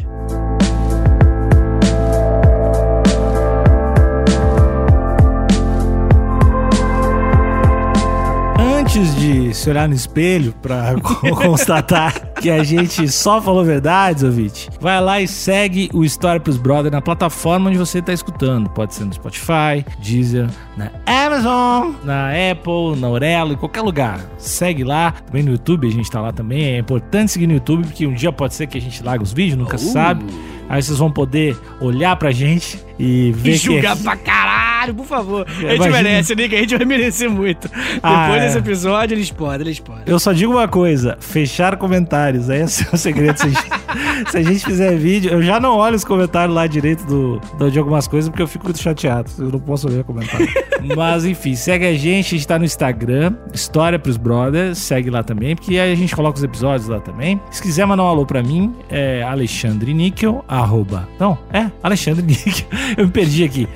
Antes de se olhar no espelho pra constatar que a gente só falou verdades, ouvinte, vai lá e segue o História pros Brothers na plataforma onde você tá escutando. Pode ser no Spotify, Deezer, na Amazon, na Apple, na Aurelo, em qualquer lugar. Segue lá. Também no YouTube, a gente tá lá também. É importante seguir no YouTube, porque um dia pode ser que a gente larga os vídeos, nunca uh. sabe. Aí vocês vão poder olhar pra gente e ver e julgar que... pra caralho, por favor. A gente Imagina... merece, Nick, a gente vai merecer muito. Ah, Depois é. desse episódio, eles podem, eles podem. Eu só digo uma coisa: fechar comentários. Aí é o segredo. Se a, gente, se a, gente, fizer vídeo, eu já não olho os comentários lá direito do, do, de algumas coisas, porque eu fico muito chateado. Eu não posso ler comentário. Mas enfim, segue a gente, a gente tá no Instagram, História pros Brothers, segue lá também, porque aí a gente coloca os episódios lá também. Se quiser mandar um alô pra mim, é Alexandre Níquel, arroba. Não, é Alexandre Níquel. Eu me perdi aqui.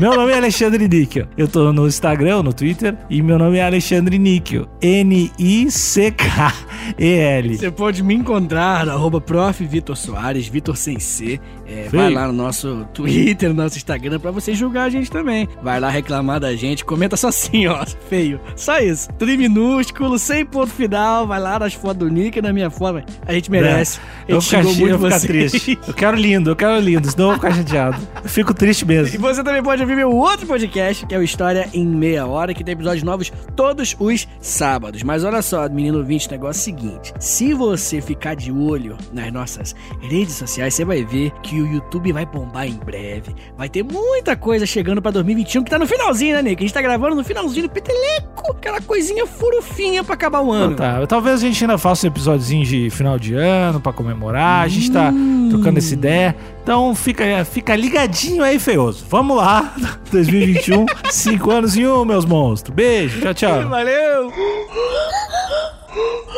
meu nome é Alexandre Níquel. Eu tô no Instagram, no Twitter, e meu nome é Alexandre Níquel. N-I-C-K-E-L. Você pode me encontrar na arroba prof. Vitor Soares, Vitor sem C. É, vai lá no nosso Twitter, no nosso Instagram, pra você julgar a gente também. Vai lá reclamar da gente, comenta só assim, ó, feio. Só isso. Tudo em minúsculo, sem ponto final. Vai lá nas fotos do Nick e na minha foto. A gente merece. É. Eu, ficar, eu ficar triste. Eu quero lindo, eu quero lindo, senão eu vou ficar chateado. Eu fico triste mesmo. E você também pode ouvir meu outro podcast, que é o História em Meia Hora, que tem episódios novos todos os sábados. Mas olha só, menino 20, o negócio é seguinte: se você ficar de olho nas nossas redes sociais, você vai ver que o YouTube vai bombar em breve. Vai ter muita coisa chegando pra 2021 que tá no finalzinho, né, Nick? A gente tá gravando no finalzinho do peteleco, aquela coisinha furufinha pra acabar o ano. tá. Talvez a gente ainda faça um episódiozinho de final de ano pra comemorar. A gente tá hum. trocando essa ideia. Então fica, fica ligadinho aí, feioso. Vamos lá, 2021, 5 anos em um, meus monstros. Beijo, tchau, tchau. Valeu! Oh